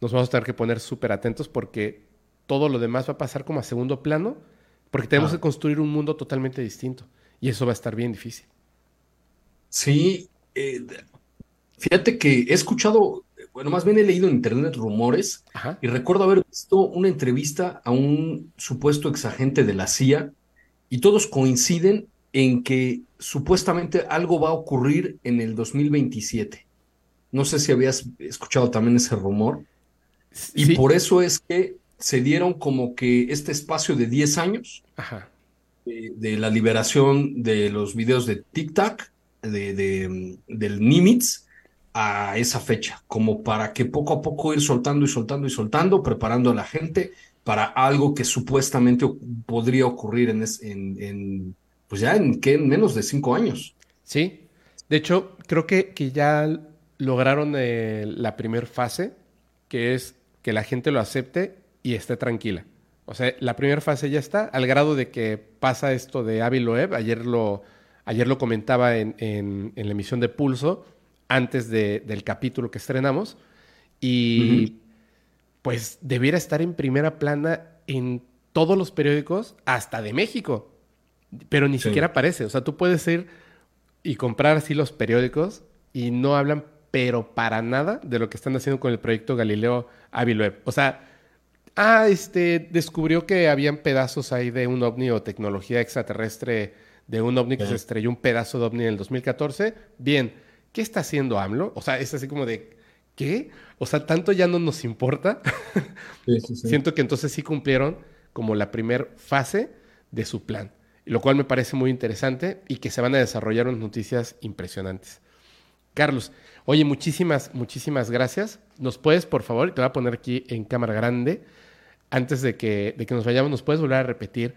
nos vamos a tener que poner súper atentos porque todo lo demás va a pasar como a segundo plano, porque tenemos Ah. que construir un mundo totalmente distinto. Y eso va a estar bien difícil. Sí, eh, fíjate que he escuchado, bueno, más bien he leído en internet rumores Ajá. y recuerdo haber visto una entrevista a un supuesto exagente de la CIA y todos coinciden en que supuestamente algo va a ocurrir en el 2027. No sé si habías escuchado también ese rumor. Y Sí. por eso es que se dieron como que este espacio de 10 años Ajá. de, de la liberación de los videos de TikTok, de, de- del Nimitz, a esa fecha, como para que poco a poco ir soltando y soltando y soltando, preparando a la gente para algo que supuestamente podría ocurrir en, en, en, pues ya en, menos de cinco años. Sí. De hecho, creo que, que ya lograron eh, la primera fase, que es que la gente lo acepte y esté tranquila. O sea, la primera fase ya está, al grado de que pasa esto de Avi Loeb. Ayer lo, ayer lo comentaba en, en- en la emisión de Pulso, antes de- del capítulo que estrenamos. Y pues debiera estar en primera plana en todos los periódicos, hasta de México. Pero ni Sí. siquiera aparece. O sea, tú puedes ir y comprar así los periódicos y no hablan, pero para nada, de lo que están haciendo con el proyecto Galileo Aviloeb. O sea, ah, este, descubrió que habían pedazos ahí de un ovni o tecnología extraterrestre de un ovni que Sí. se estrelló un pedazo de ovni en el 2014. Bien, ¿qué está haciendo AMLO? O sea, es así como de, ¿qué? O sea, tanto ya no nos importa. Siento que entonces sí cumplieron como la primer fase de su plan, lo cual me parece muy interesante y que se van a desarrollar unas noticias impresionantes. Carlos, oye, muchísimas, muchísimas gracias. ¿Nos puedes, por favor, te voy a poner aquí en cámara grande, antes de que, de que nos vayamos, nos puedes volver a repetir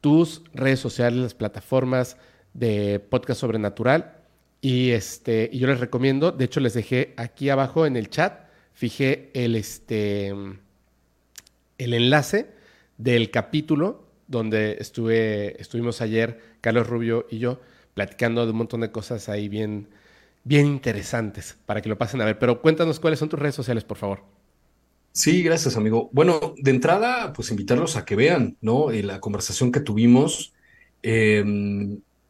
tus redes sociales, las plataformas de podcast sobrenatural? Y, este, y yo les recomiendo, de hecho les dejé aquí abajo en el chat, fijé el, este, el enlace del capítulo donde estuve, estuvimos ayer, Carlos Rubio y yo, platicando de un montón de cosas ahí bien, bien interesantes para que lo pasen a ver. Pero cuéntanos cuáles son tus redes sociales, por favor. Sí, gracias, amigo. Bueno, de entrada, pues invitarlos a que vean, ¿no? Eh, la conversación que tuvimos eh,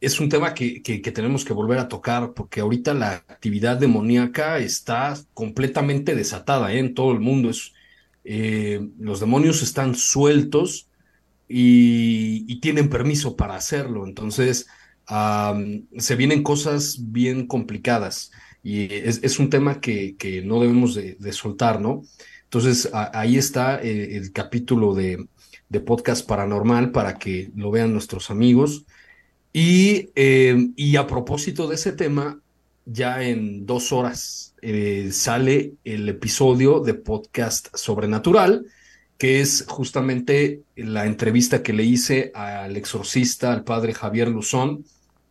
es un tema que, que- tenemos que volver a tocar porque ahorita la actividad demoníaca está completamente desatada, ¿eh? en todo el mundo. Es, eh, los demonios están sueltos y, tienen permiso para hacerlo. Entonces, se vienen cosas bien complicadas y es, un tema que, que no debemos de, soltar, ¿no? Entonces, ahí está eh, el capítulo de, de podcast paranormal para que lo vean nuestros amigos. Y, eh, y a propósito de ese tema, ya en dos horas eh, sale el episodio de podcast sobrenatural, que es justamente la entrevista que le hice al exorcista, al padre Javier Luzón,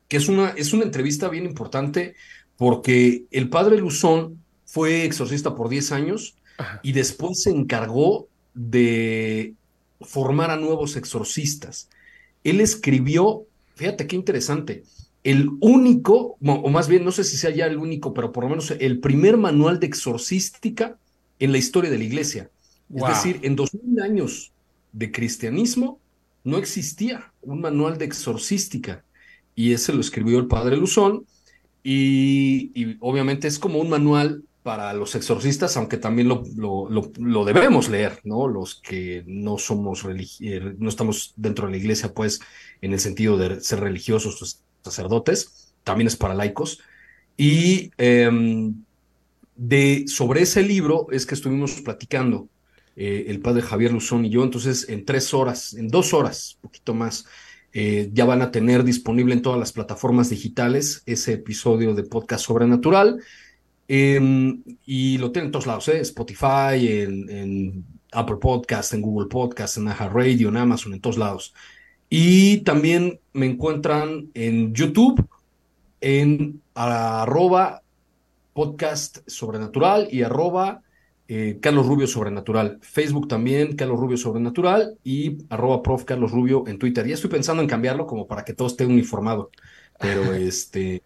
que es una, es una entrevista bien importante porque el padre Luzón fue exorcista por 10 años Ajá. y después se encargó de formar a nuevos exorcistas. Él escribió, fíjate qué interesante, el único, o más bien no sé si sea ya el único, pero por lo menos el primer manual de exorcística en la historia de la iglesia. Wow. Es decir, en dos mil años de cristianismo no existía un manual de exorcística y ese lo escribió el padre Luzón y, y obviamente es como un manual para los exorcistas, aunque también lo, lo, lo- lo debemos leer, ¿no? Los que no somos eh, no estamos dentro de la iglesia, pues, en el sentido de ser religiosos o sacerdotes, también es para laicos. Y em, de, sobre ese libro es que estuvimos platicando eh, el padre Javier Luzón y yo, entonces en tres horas, en dos horas, poquito más, eh, ya van a tener disponible en todas las plataformas digitales ese episodio de podcast sobrenatural. Em, y lo tienen en todos lados, ¿eh? Spotify, en, en Apple Podcast, en Google Podcast, en Aha Radio, en Amazon, en todos lados. Y también me encuentran en YouTube, en arroba podcast sobrenatural y arroba eh, Carlos Rubio Sobrenatural. Facebook también, Carlos Rubio Sobrenatural y arroba prof Carlos Rubio en Twitter. Ya estoy pensando en cambiarlo como para que todo esté uniformado. Pero este,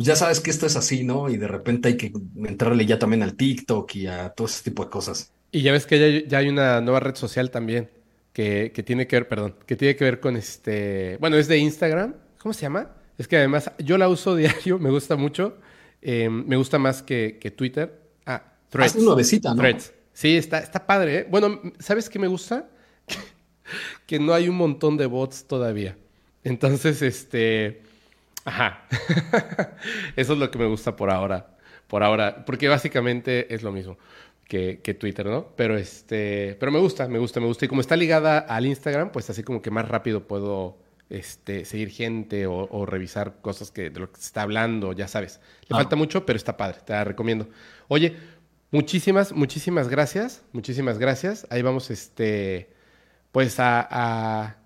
pues ya sabes que esto es así, ¿no? Y de repente hay que entrarle ya también al TikTok y a todo ese tipo de cosas. Y ya ves que ya, hay- ya hay una nueva red social también que, que tiene que ver, perdón, que tiene que ver con este, bueno, es de Instagram, ¿cómo se llama? Es que además yo la uso diario, me gusta mucho, eh, me gusta más que, que Twitter. Ah, Threads. Es nuevecita, ¿no? Threads. Sí, está, está padre, ¿eh? Bueno, ¿sabes qué me gusta? que no hay un montón de bots todavía. Entonces, este... Ajá. Eso es lo que me gusta por ahora. Por ahora. Porque básicamente es lo mismo que, que Twitter, ¿no? Pero este. Pero me gusta, me gusta, me gusta. Y como está ligada al Instagram, pues así como que más rápido puedo este, seguir gente o, o revisar cosas que, de lo que se está hablando, ya sabes. Le Ah. falta mucho, pero está padre, te la recomiendo. Oye, muchísimas, muchísimas gracias. Muchísimas gracias. Ahí vamos, este. Pues a- a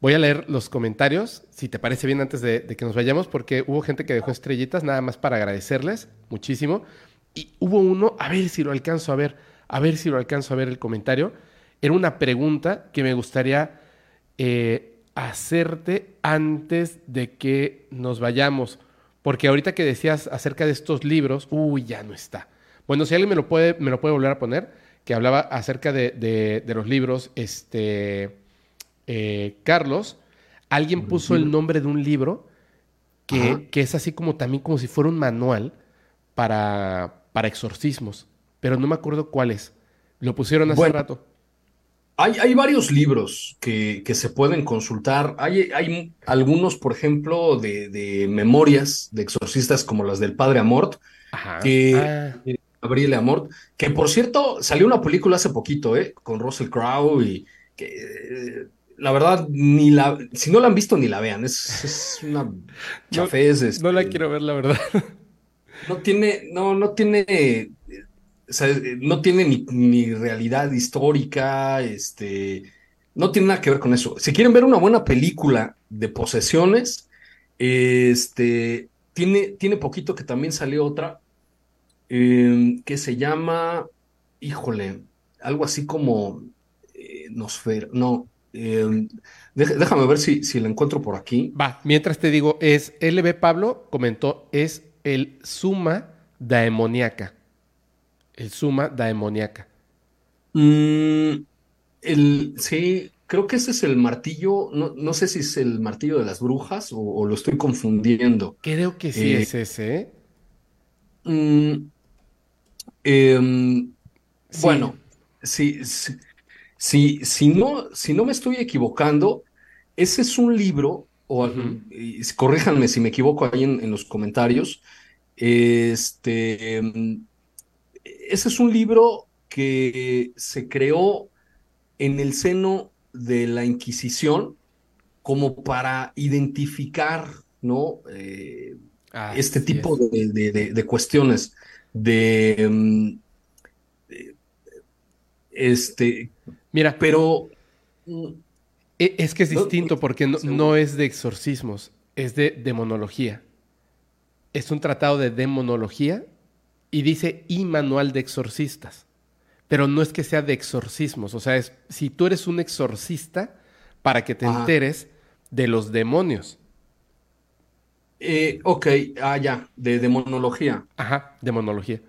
Voy a leer los comentarios, si te parece bien, antes de, que nos vayamos, porque hubo gente que dejó estrellitas, nada más para agradecerles muchísimo. Y hubo uno, a ver si lo alcanzo a ver, a ver si lo alcanzo a ver el comentario. Era una pregunta que me gustaría eh, hacerte antes de que nos vayamos. Porque ahorita que decías acerca de estos libros, uy, ya no está. Bueno, si alguien me lo puede, me lo puede volver a poner, que hablaba acerca de- de los libros, este eh, Carlos, alguien puso el nombre de un libro que, que es así como también como si fuera un manual para, para exorcismos, pero no me acuerdo cuál es. Lo pusieron hace Bueno. rato. Hay, hay varios libros que, que se pueden consultar. Hay, hay algunos, por ejemplo, de, de memorias de exorcistas como las del Padre Amort, Ajá. que Ah, Gabriel Amort, que por cierto salió una película hace poquito, ¿eh? Con Russell Crowe y que eh, la verdad ni la, si no la han visto ni la vean, es, es una chafez, no la este, quiero ver, la verdad. no tiene, no, no tiene, o sea, no tiene ni, ni realidad histórica, este, no tiene nada que ver con eso. Si quieren ver una buena película de posesiones, este, tiene, tiene poquito que también salió otra, eh, que se llama, híjole, algo así como eh, Nosfer, no, eh, dej- déjame ver si, si la encuentro por aquí. Va, mientras te digo, es LB Pablo comentó, es el Suma daemoniaca. El Suma daemoniaca. Mm, el, sí, creo que ese es el martillo, no, no sé si es el martillo de las brujas o, o lo estoy confundiendo. Creo que sí Eh, es ese, ¿eh? Mm, em, Sí. bueno, si, si, si, si no, si no me estoy equivocando, ese es un libro, o y corríjanme si me equivoco ahí en, en los comentarios, este, em, ese es un libro que se creó en el seno de la Inquisición como para identificar, ¿no? Eh, este tipo es. de, de- de- de cuestiones de mm, este, Mira, pero mm, E- Es que es distinto porque no, es de exorcismos, es de demonología. Es un tratado de demonología y dice y manual de exorcistas. Pero no es que sea de exorcismos, o sea, es si tú eres un exorcista para que te Ajá. enteres de los demonios. eh, ok, ah, ya, de demonología. Ajá, demonología.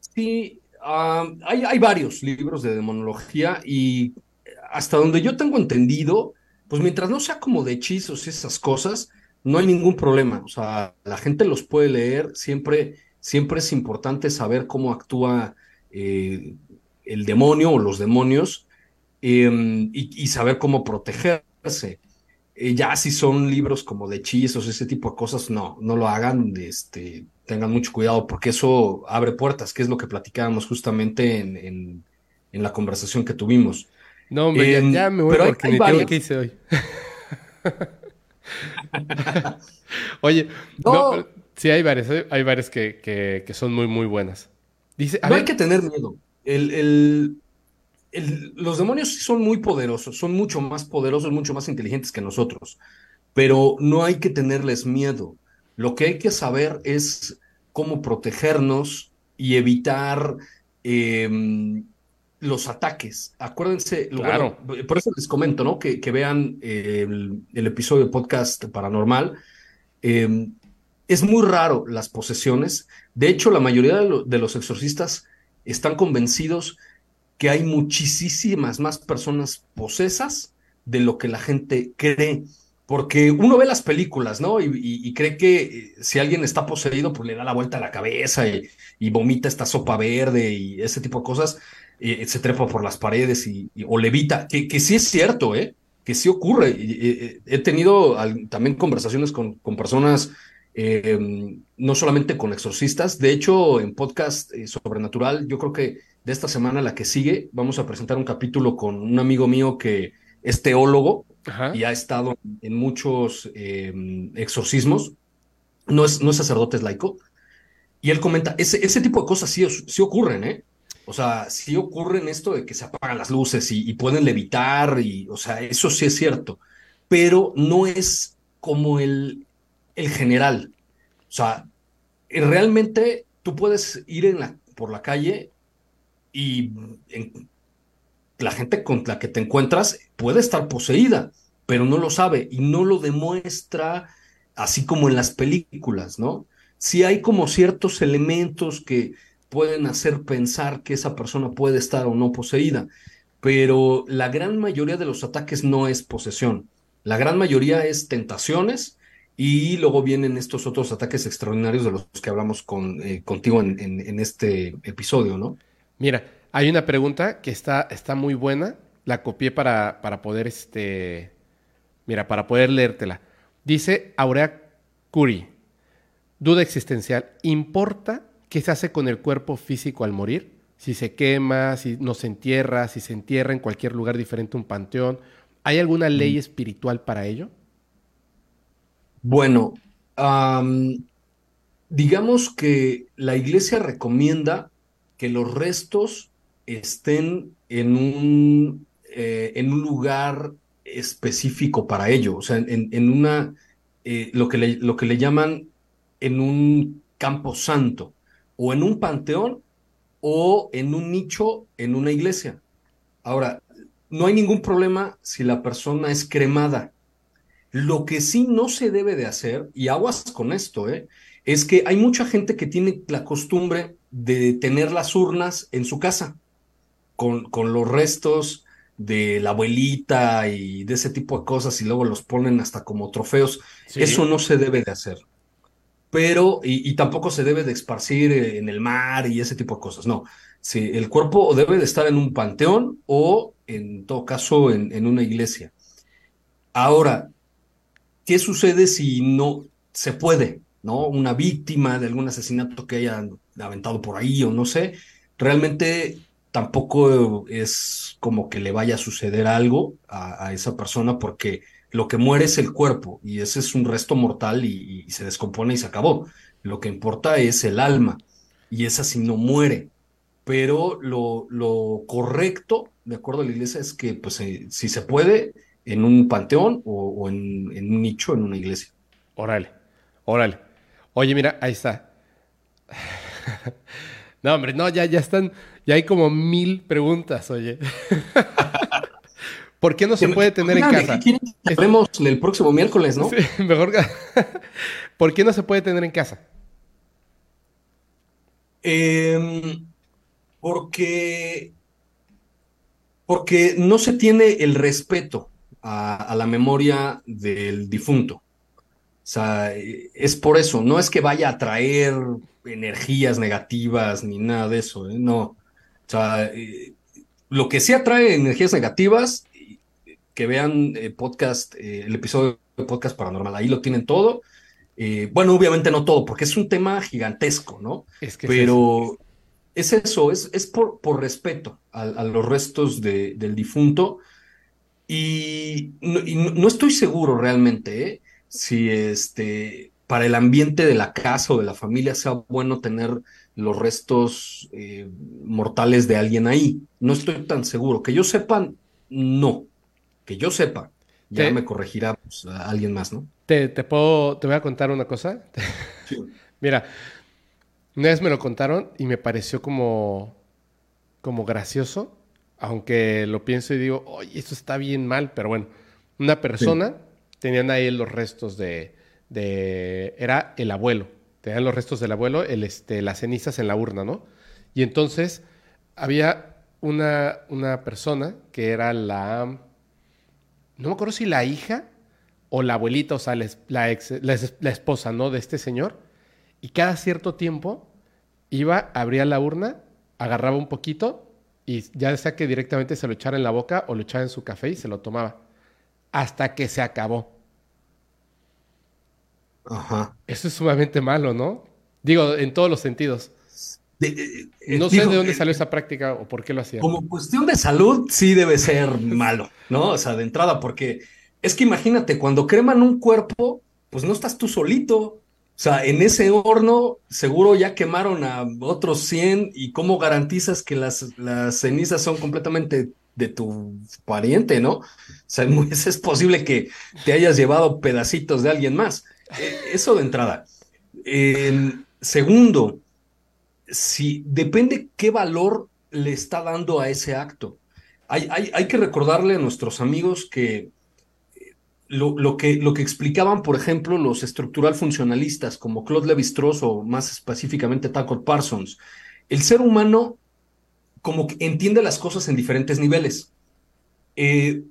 Sí, ah, hay, varios libros de demonología y hasta donde yo tengo entendido, pues mientras no sea como de hechizos y esas cosas, no hay ningún problema. O sea, la gente los puede leer, siempre, siempre es importante saber cómo actúa eh, el demonio o los demonios y, y saber cómo protegerse. Eh, ya si son libros como de hechizos, ese tipo de cosas, no, no lo hagan, este, tengan mucho cuidado porque eso abre puertas, que es lo que platicábamos justamente en, en- en la conversación que tuvimos. No, hombre, ya- Em, ya, me voy pero hay- porque hay tengo varios. que hice hoy. Oye, no, No. pero sí hay varias, hay, hay varias que, que- que son muy, muy buenas. Dice, a No ver, hay que tener miedo. El, el- el- los demonios son muy poderosos, son mucho más poderosos, mucho más inteligentes que nosotros, pero no hay que tenerles miedo. Lo que hay que saber es cómo protegernos y evitar em, los ataques. Acuérdense, lo- Claro. bueno, por eso les comento, ¿no? Que, que vean el, el episodio de podcast paranormal. Em, es muy raro las posesiones. De hecho, la mayoría de, los exorcistas están convencidos que hay muchísimas más personas posesas de lo que la gente cree. Porque uno ve las películas, ¿no? Y, cree que eh, si alguien está poseído, pues le da la vuelta a la cabeza y, vomita esta sopa verde y ese tipo de cosas, eh, se trepa por las paredes y, o levita, que, que sí es cierto, ¿eh? Que sí ocurre. Eh, he tenido también conversaciones con, con personas eh, no solamente con exorcistas. De hecho, en podcast eh, sobrenatural, yo creo que de esta semana, la que sigue, vamos a presentar un capítulo con un amigo mío que es teólogo y ha estado en muchos em, exorcismos. No es, no es sacerdote, es laico. Y él comenta, ese, ese tipo de cosas sí, sí ocurren, ¿eh? O sea, sí ocurren esto de que se apagan las luces y, y, pueden levitar, y, o sea, eso sí es cierto, pero no es como el, el general. O sea, realmente tú puedes ir en la, por la calle y la gente con la que te encuentras puede estar poseída, pero no lo sabe y no lo demuestra así como en las películas, ¿no? Sí hay como ciertos elementos que pueden hacer pensar que esa persona puede estar o no poseída, pero la gran mayoría de los ataques no es posesión. La gran mayoría es tentaciones y luego vienen estos otros ataques extraordinarios de los que hablamos con, eh, contigo en, este episodio, ¿no? Mira, hay una pregunta que está, está muy buena. La copié para, para poder, este, mira, para poder leértela. Dice Aurea Curi, duda existencial. ¿Importa qué se hace con el cuerpo físico al morir? Si se quema, si no se entierra, si se entierra en cualquier lugar diferente, un panteón. ¿Hay alguna ley mm. espiritual para ello? Bueno, digamos que la iglesia recomienda que los restos estén en un, eh, en un lugar específico para ello, o sea, en, una, eh, lo, que le, lo que le llaman en un campo santo, o en un panteón, o en un nicho en una iglesia. Ahora, no hay ningún problema si la persona es cremada. Lo que sí no se debe de hacer, y aguas con esto, ¿eh? es que hay mucha gente que tiene la costumbre de tener las urnas en su casa, con, con los restos de la abuelita y de ese tipo de cosas, y luego los ponen hasta como trofeos. Eso no se debe de hacer. Pero, y, tampoco se debe de esparcir en el mar y ese tipo de cosas, no. Sí, el cuerpo debe de estar en un panteón o, en todo caso, en, en una iglesia. Ahora, ¿Qué sucede si no se puede? ¿No? Una víctima de algún asesinato que hayan aventado por ahí o no sé, realmente tampoco es como que le vaya a suceder algo a, esa persona porque lo que muere es el cuerpo y ese es un resto mortal y, se descompone y se acabó. Lo que importa es el alma y esa sí no muere. Pero lo, lo correcto, de acuerdo a la iglesia, es que pues eh, si se puede, en un panteón o, en, un nicho en una iglesia. Órale, órale. Oye, mira, ahí está. no, hombre, no, ya, ya están, ya hay como mil preguntas, oye. ¿Por qué no se puede tener en casa? Vemos el próximo miércoles, ¿no? Sí, mejor. ¿Por qué no se puede tener en casa? Em, porque, porque no se tiene el respeto a, la memoria del difunto. O sea, es por eso, no es que vaya a traer energías negativas ni nada de eso, ¿eh? no. O sea, eh, lo que sí atrae energías negativas, que vean eh, podcast, el episodio de podcast paranormal, ahí lo tienen todo. bueno, obviamente no todo, porque es un tema gigantesco, ¿no? Es que Pero es eso, es, es por, por respeto a, los restos del difunto y no, estoy seguro realmente ¿eh? Si este, para el ambiente de la casa o de la familia sea bueno tener los restos eh, mortales de alguien ahí. No estoy tan seguro. Que yo sepa, no. Que yo sepa. Ya me corregirá pues, alguien más, ¿no? Te, puedo, te voy a contar una cosa. Mira, una vez me lo contaron y me pareció como, como gracioso aunque lo pienso y digo, oye, esto está bien mal, pero bueno, una persona, tenían ahí los restos de, de... Era el abuelo. Tenían los restos del abuelo, el, este, las cenizas en la urna, ¿no? Y entonces había una, una persona que era la... No me acuerdo si la hija o la abuelita, o sea, la, la, la esposa, ¿no? De este señor. Y cada cierto tiempo iba, abría la urna, agarraba un poquito y ya sea que directamente se lo echara en la boca o lo echara en su café y se lo tomaba. Hasta que se acabó. Ajá. Eso es sumamente malo, ¿no? Digo, en todos los sentidos. Eh, no sé de dónde eh, salió esa práctica o por qué lo hacía. Como cuestión de salud, sí debe ser malo, ¿no? O sea, de entrada, porque es que imagínate, cuando creman un cuerpo, pues no estás tú solito. O sea, en ese horno seguro ya quemaron a otros 100 y cómo garantizas que las, las cenizas son completamente de tu pariente, ¿no? O sea, es posible que te hayas llevado pedacitos de alguien más. Eh, eso de entrada. segundo, si depende qué valor le está dando a ese acto. Hay, hay, hay que recordarle a nuestros amigos que lo, que, lo que explicaban, por ejemplo, los estructural funcionalistas como Claude Lévi-Strauss o más específicamente Tucker Parsons, el ser humano como que entiende las cosas en diferentes niveles. Eh,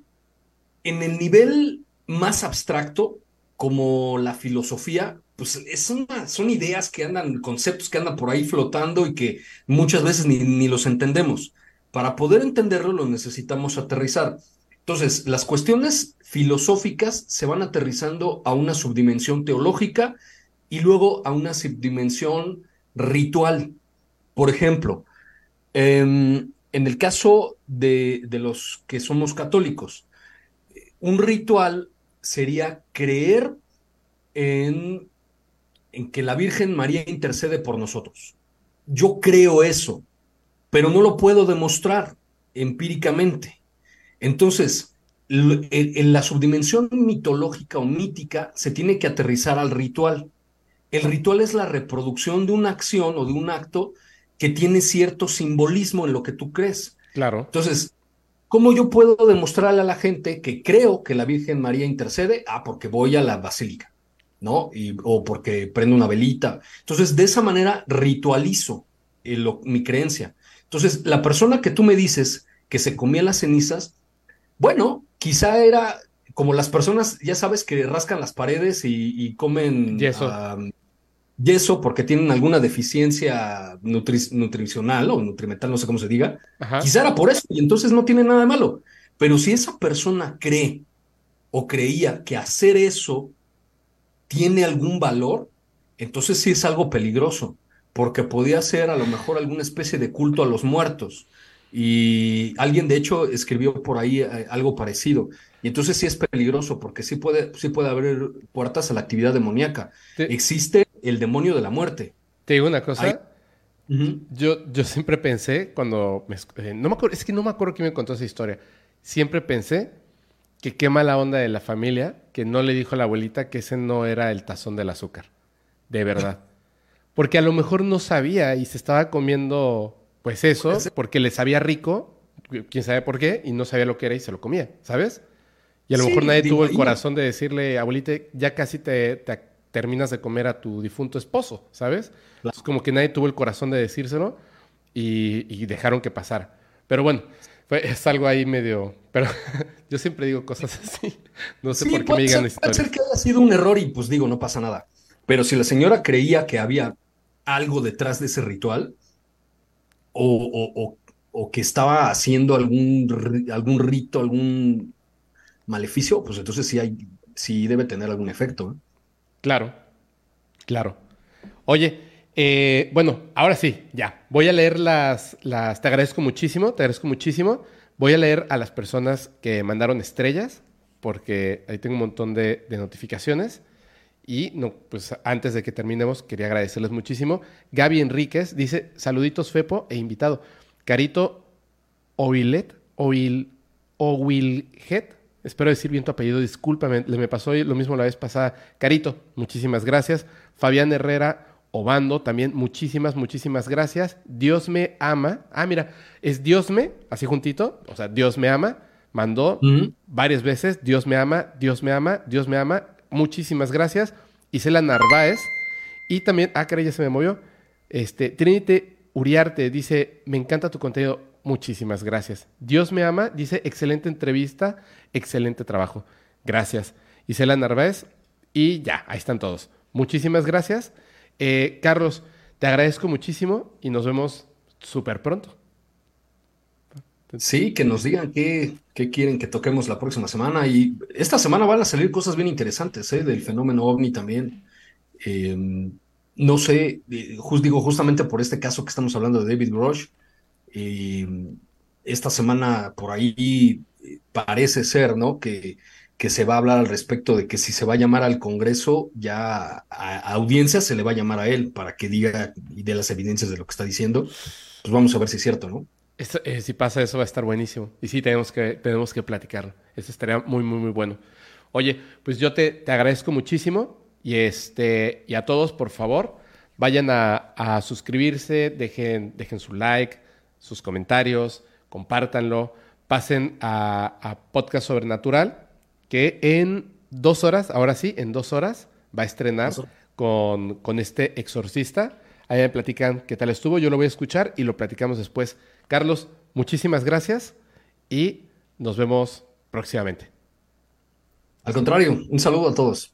en el nivel más abstracto, como la filosofía, pues es son ideas que andan, conceptos que andan por ahí flotando y que muchas veces ni, ni los entendemos. Para poder entenderlo, lo necesitamos aterrizar. Entonces, las cuestiones filosóficas se van aterrizando a una subdimensión teológica y luego a una subdimensión ritual. Por ejemplo, em, en el caso de, los que somos católicos, un ritual sería creer en, en que la Virgen María intercede por nosotros. Yo creo eso, pero no lo puedo demostrar empíricamente. Entonces, en la subdimensión mitológica o mítica se tiene que aterrizar al ritual. El ritual es la reproducción de una acción o de un acto que tiene cierto simbolismo en lo que tú crees. Claro. Entonces, ¿cómo yo puedo demostrarle a la gente que creo que la Virgen María intercede? Ah, porque voy a la basílica, ¿no? Y, o porque prendo una velita. Entonces, de esa manera ritualizo eh, mi creencia. Entonces, la persona que tú me dices que se comía las cenizas, bueno, quizá era como las personas, ya sabes, que rascan las paredes y, comen yeso. Yeso porque tienen alguna deficiencia nutricional o nutrimental, no sé cómo se diga. Quizá era por eso y entonces no tiene nada de malo. Pero si esa persona cree o creía que hacer eso tiene algún valor, entonces sí es algo peligroso, porque podía ser a lo mejor alguna especie de culto a los muertos y alguien, de hecho, escribió por ahí eh, algo parecido. Y entonces sí es peligroso porque sí puede, sí puede abrir puertas a la actividad demoníaca. Existe el demonio de la muerte. Te digo una cosa. yo, yo siempre pensé cuando... Eh, no me acuerdo, es que no me acuerdo quién me contó esa historia. Siempre pensé que qué mala onda de la familia que no le dijo a la abuelita que ese no era el tazón del azúcar. De verdad. Porque a lo mejor no sabía y se estaba comiendo pues eso, porque le sabía rico, quién sabe por qué, y no sabía lo que era y se lo comía, ¿sabes? Y a lo mejor nadie tuvo el corazón de decirle, abuelita, ya casi te, terminas de comer a tu difunto esposo, ¿sabes? Es como que nadie tuvo el corazón de decírselo y, dejaron que pasara. Pero bueno, es algo ahí medio... Pero yo siempre digo cosas así. No sé por qué me digan Puede ser que haya sido un error y pues digo, no pasa nada. Pero si la señora creía que había algo detrás de ese ritual, o, que estaba haciendo algún, algún rito, algún maleficio, pues entonces sí, hay, sí debe tener algún efecto. Claro, claro. Oye, eh, bueno, ahora sí, ya. Voy a leer las, las. Te agradezco muchísimo, te agradezco muchísimo. Voy a leer a las personas que mandaron estrellas, porque ahí tengo un montón de, notificaciones. Y no, pues antes de que terminemos, quería agradecerles muchísimo. Gaby Enríquez dice: saluditos, Fepo e invitado. Carito Oilet, Oil, Owilhet, espero decir bien tu apellido, discúlpame, le me pasó lo mismo la vez pasada. Carito, muchísimas gracias. Fabián Herrera Obando, también muchísimas, muchísimas gracias. Dios me ama. Ah, mira, es Dios me, así juntito, o sea, Dios me ama. Mandó varias veces, Dios me ama, Dios me ama, Dios me ama muchísimas gracias. Isela Narváez. Y también, ah, caray, ya se me movió. Este, Trinity Uriarte dice, me encanta tu contenido. Muchísimas gracias. Dios me ama, dice, excelente entrevista, excelente trabajo. Gracias. Isela Narváez. Y ya, ahí están todos. Muchísimas gracias. Eh, Carlos, te agradezco muchísimo y nos vemos súper pronto. Sí, que nos digan qué, qué, quieren que toquemos la próxima semana. Y esta semana van a salir cosas bien interesantes, ¿eh? del fenómeno ovni también. Em, no sé, eh, digo, justamente por este caso que estamos hablando de David Grosh, em, esta semana por ahí eh, parece ser, ¿no? Que, que se va a hablar al respecto de que si se va a llamar al Congreso, ya a, audiencia se le va a llamar a él para que diga y dé las evidencias de lo que está diciendo. Pues vamos a ver si es cierto, ¿no? Eh, si pasa eso va a estar buenísimo. Y sí, tenemos que, tenemos que platicar. Eso estaría muy, muy, muy bueno. Oye, pues yo te, te agradezco muchísimo y, este, y a todos, por favor, vayan a, suscribirse, dejen, dejen su like, sus comentarios, compártanlo, pasen a, a Podcast Sobrenatural, que en dos horas, ahora sí, en dos horas, va a estrenar con, con este exorcista. Ahí me platican qué tal estuvo, yo lo voy a escuchar y lo platicamos después Carlos, muchísimas gracias y nos vemos próximamente. Al contrario, un saludo a todos.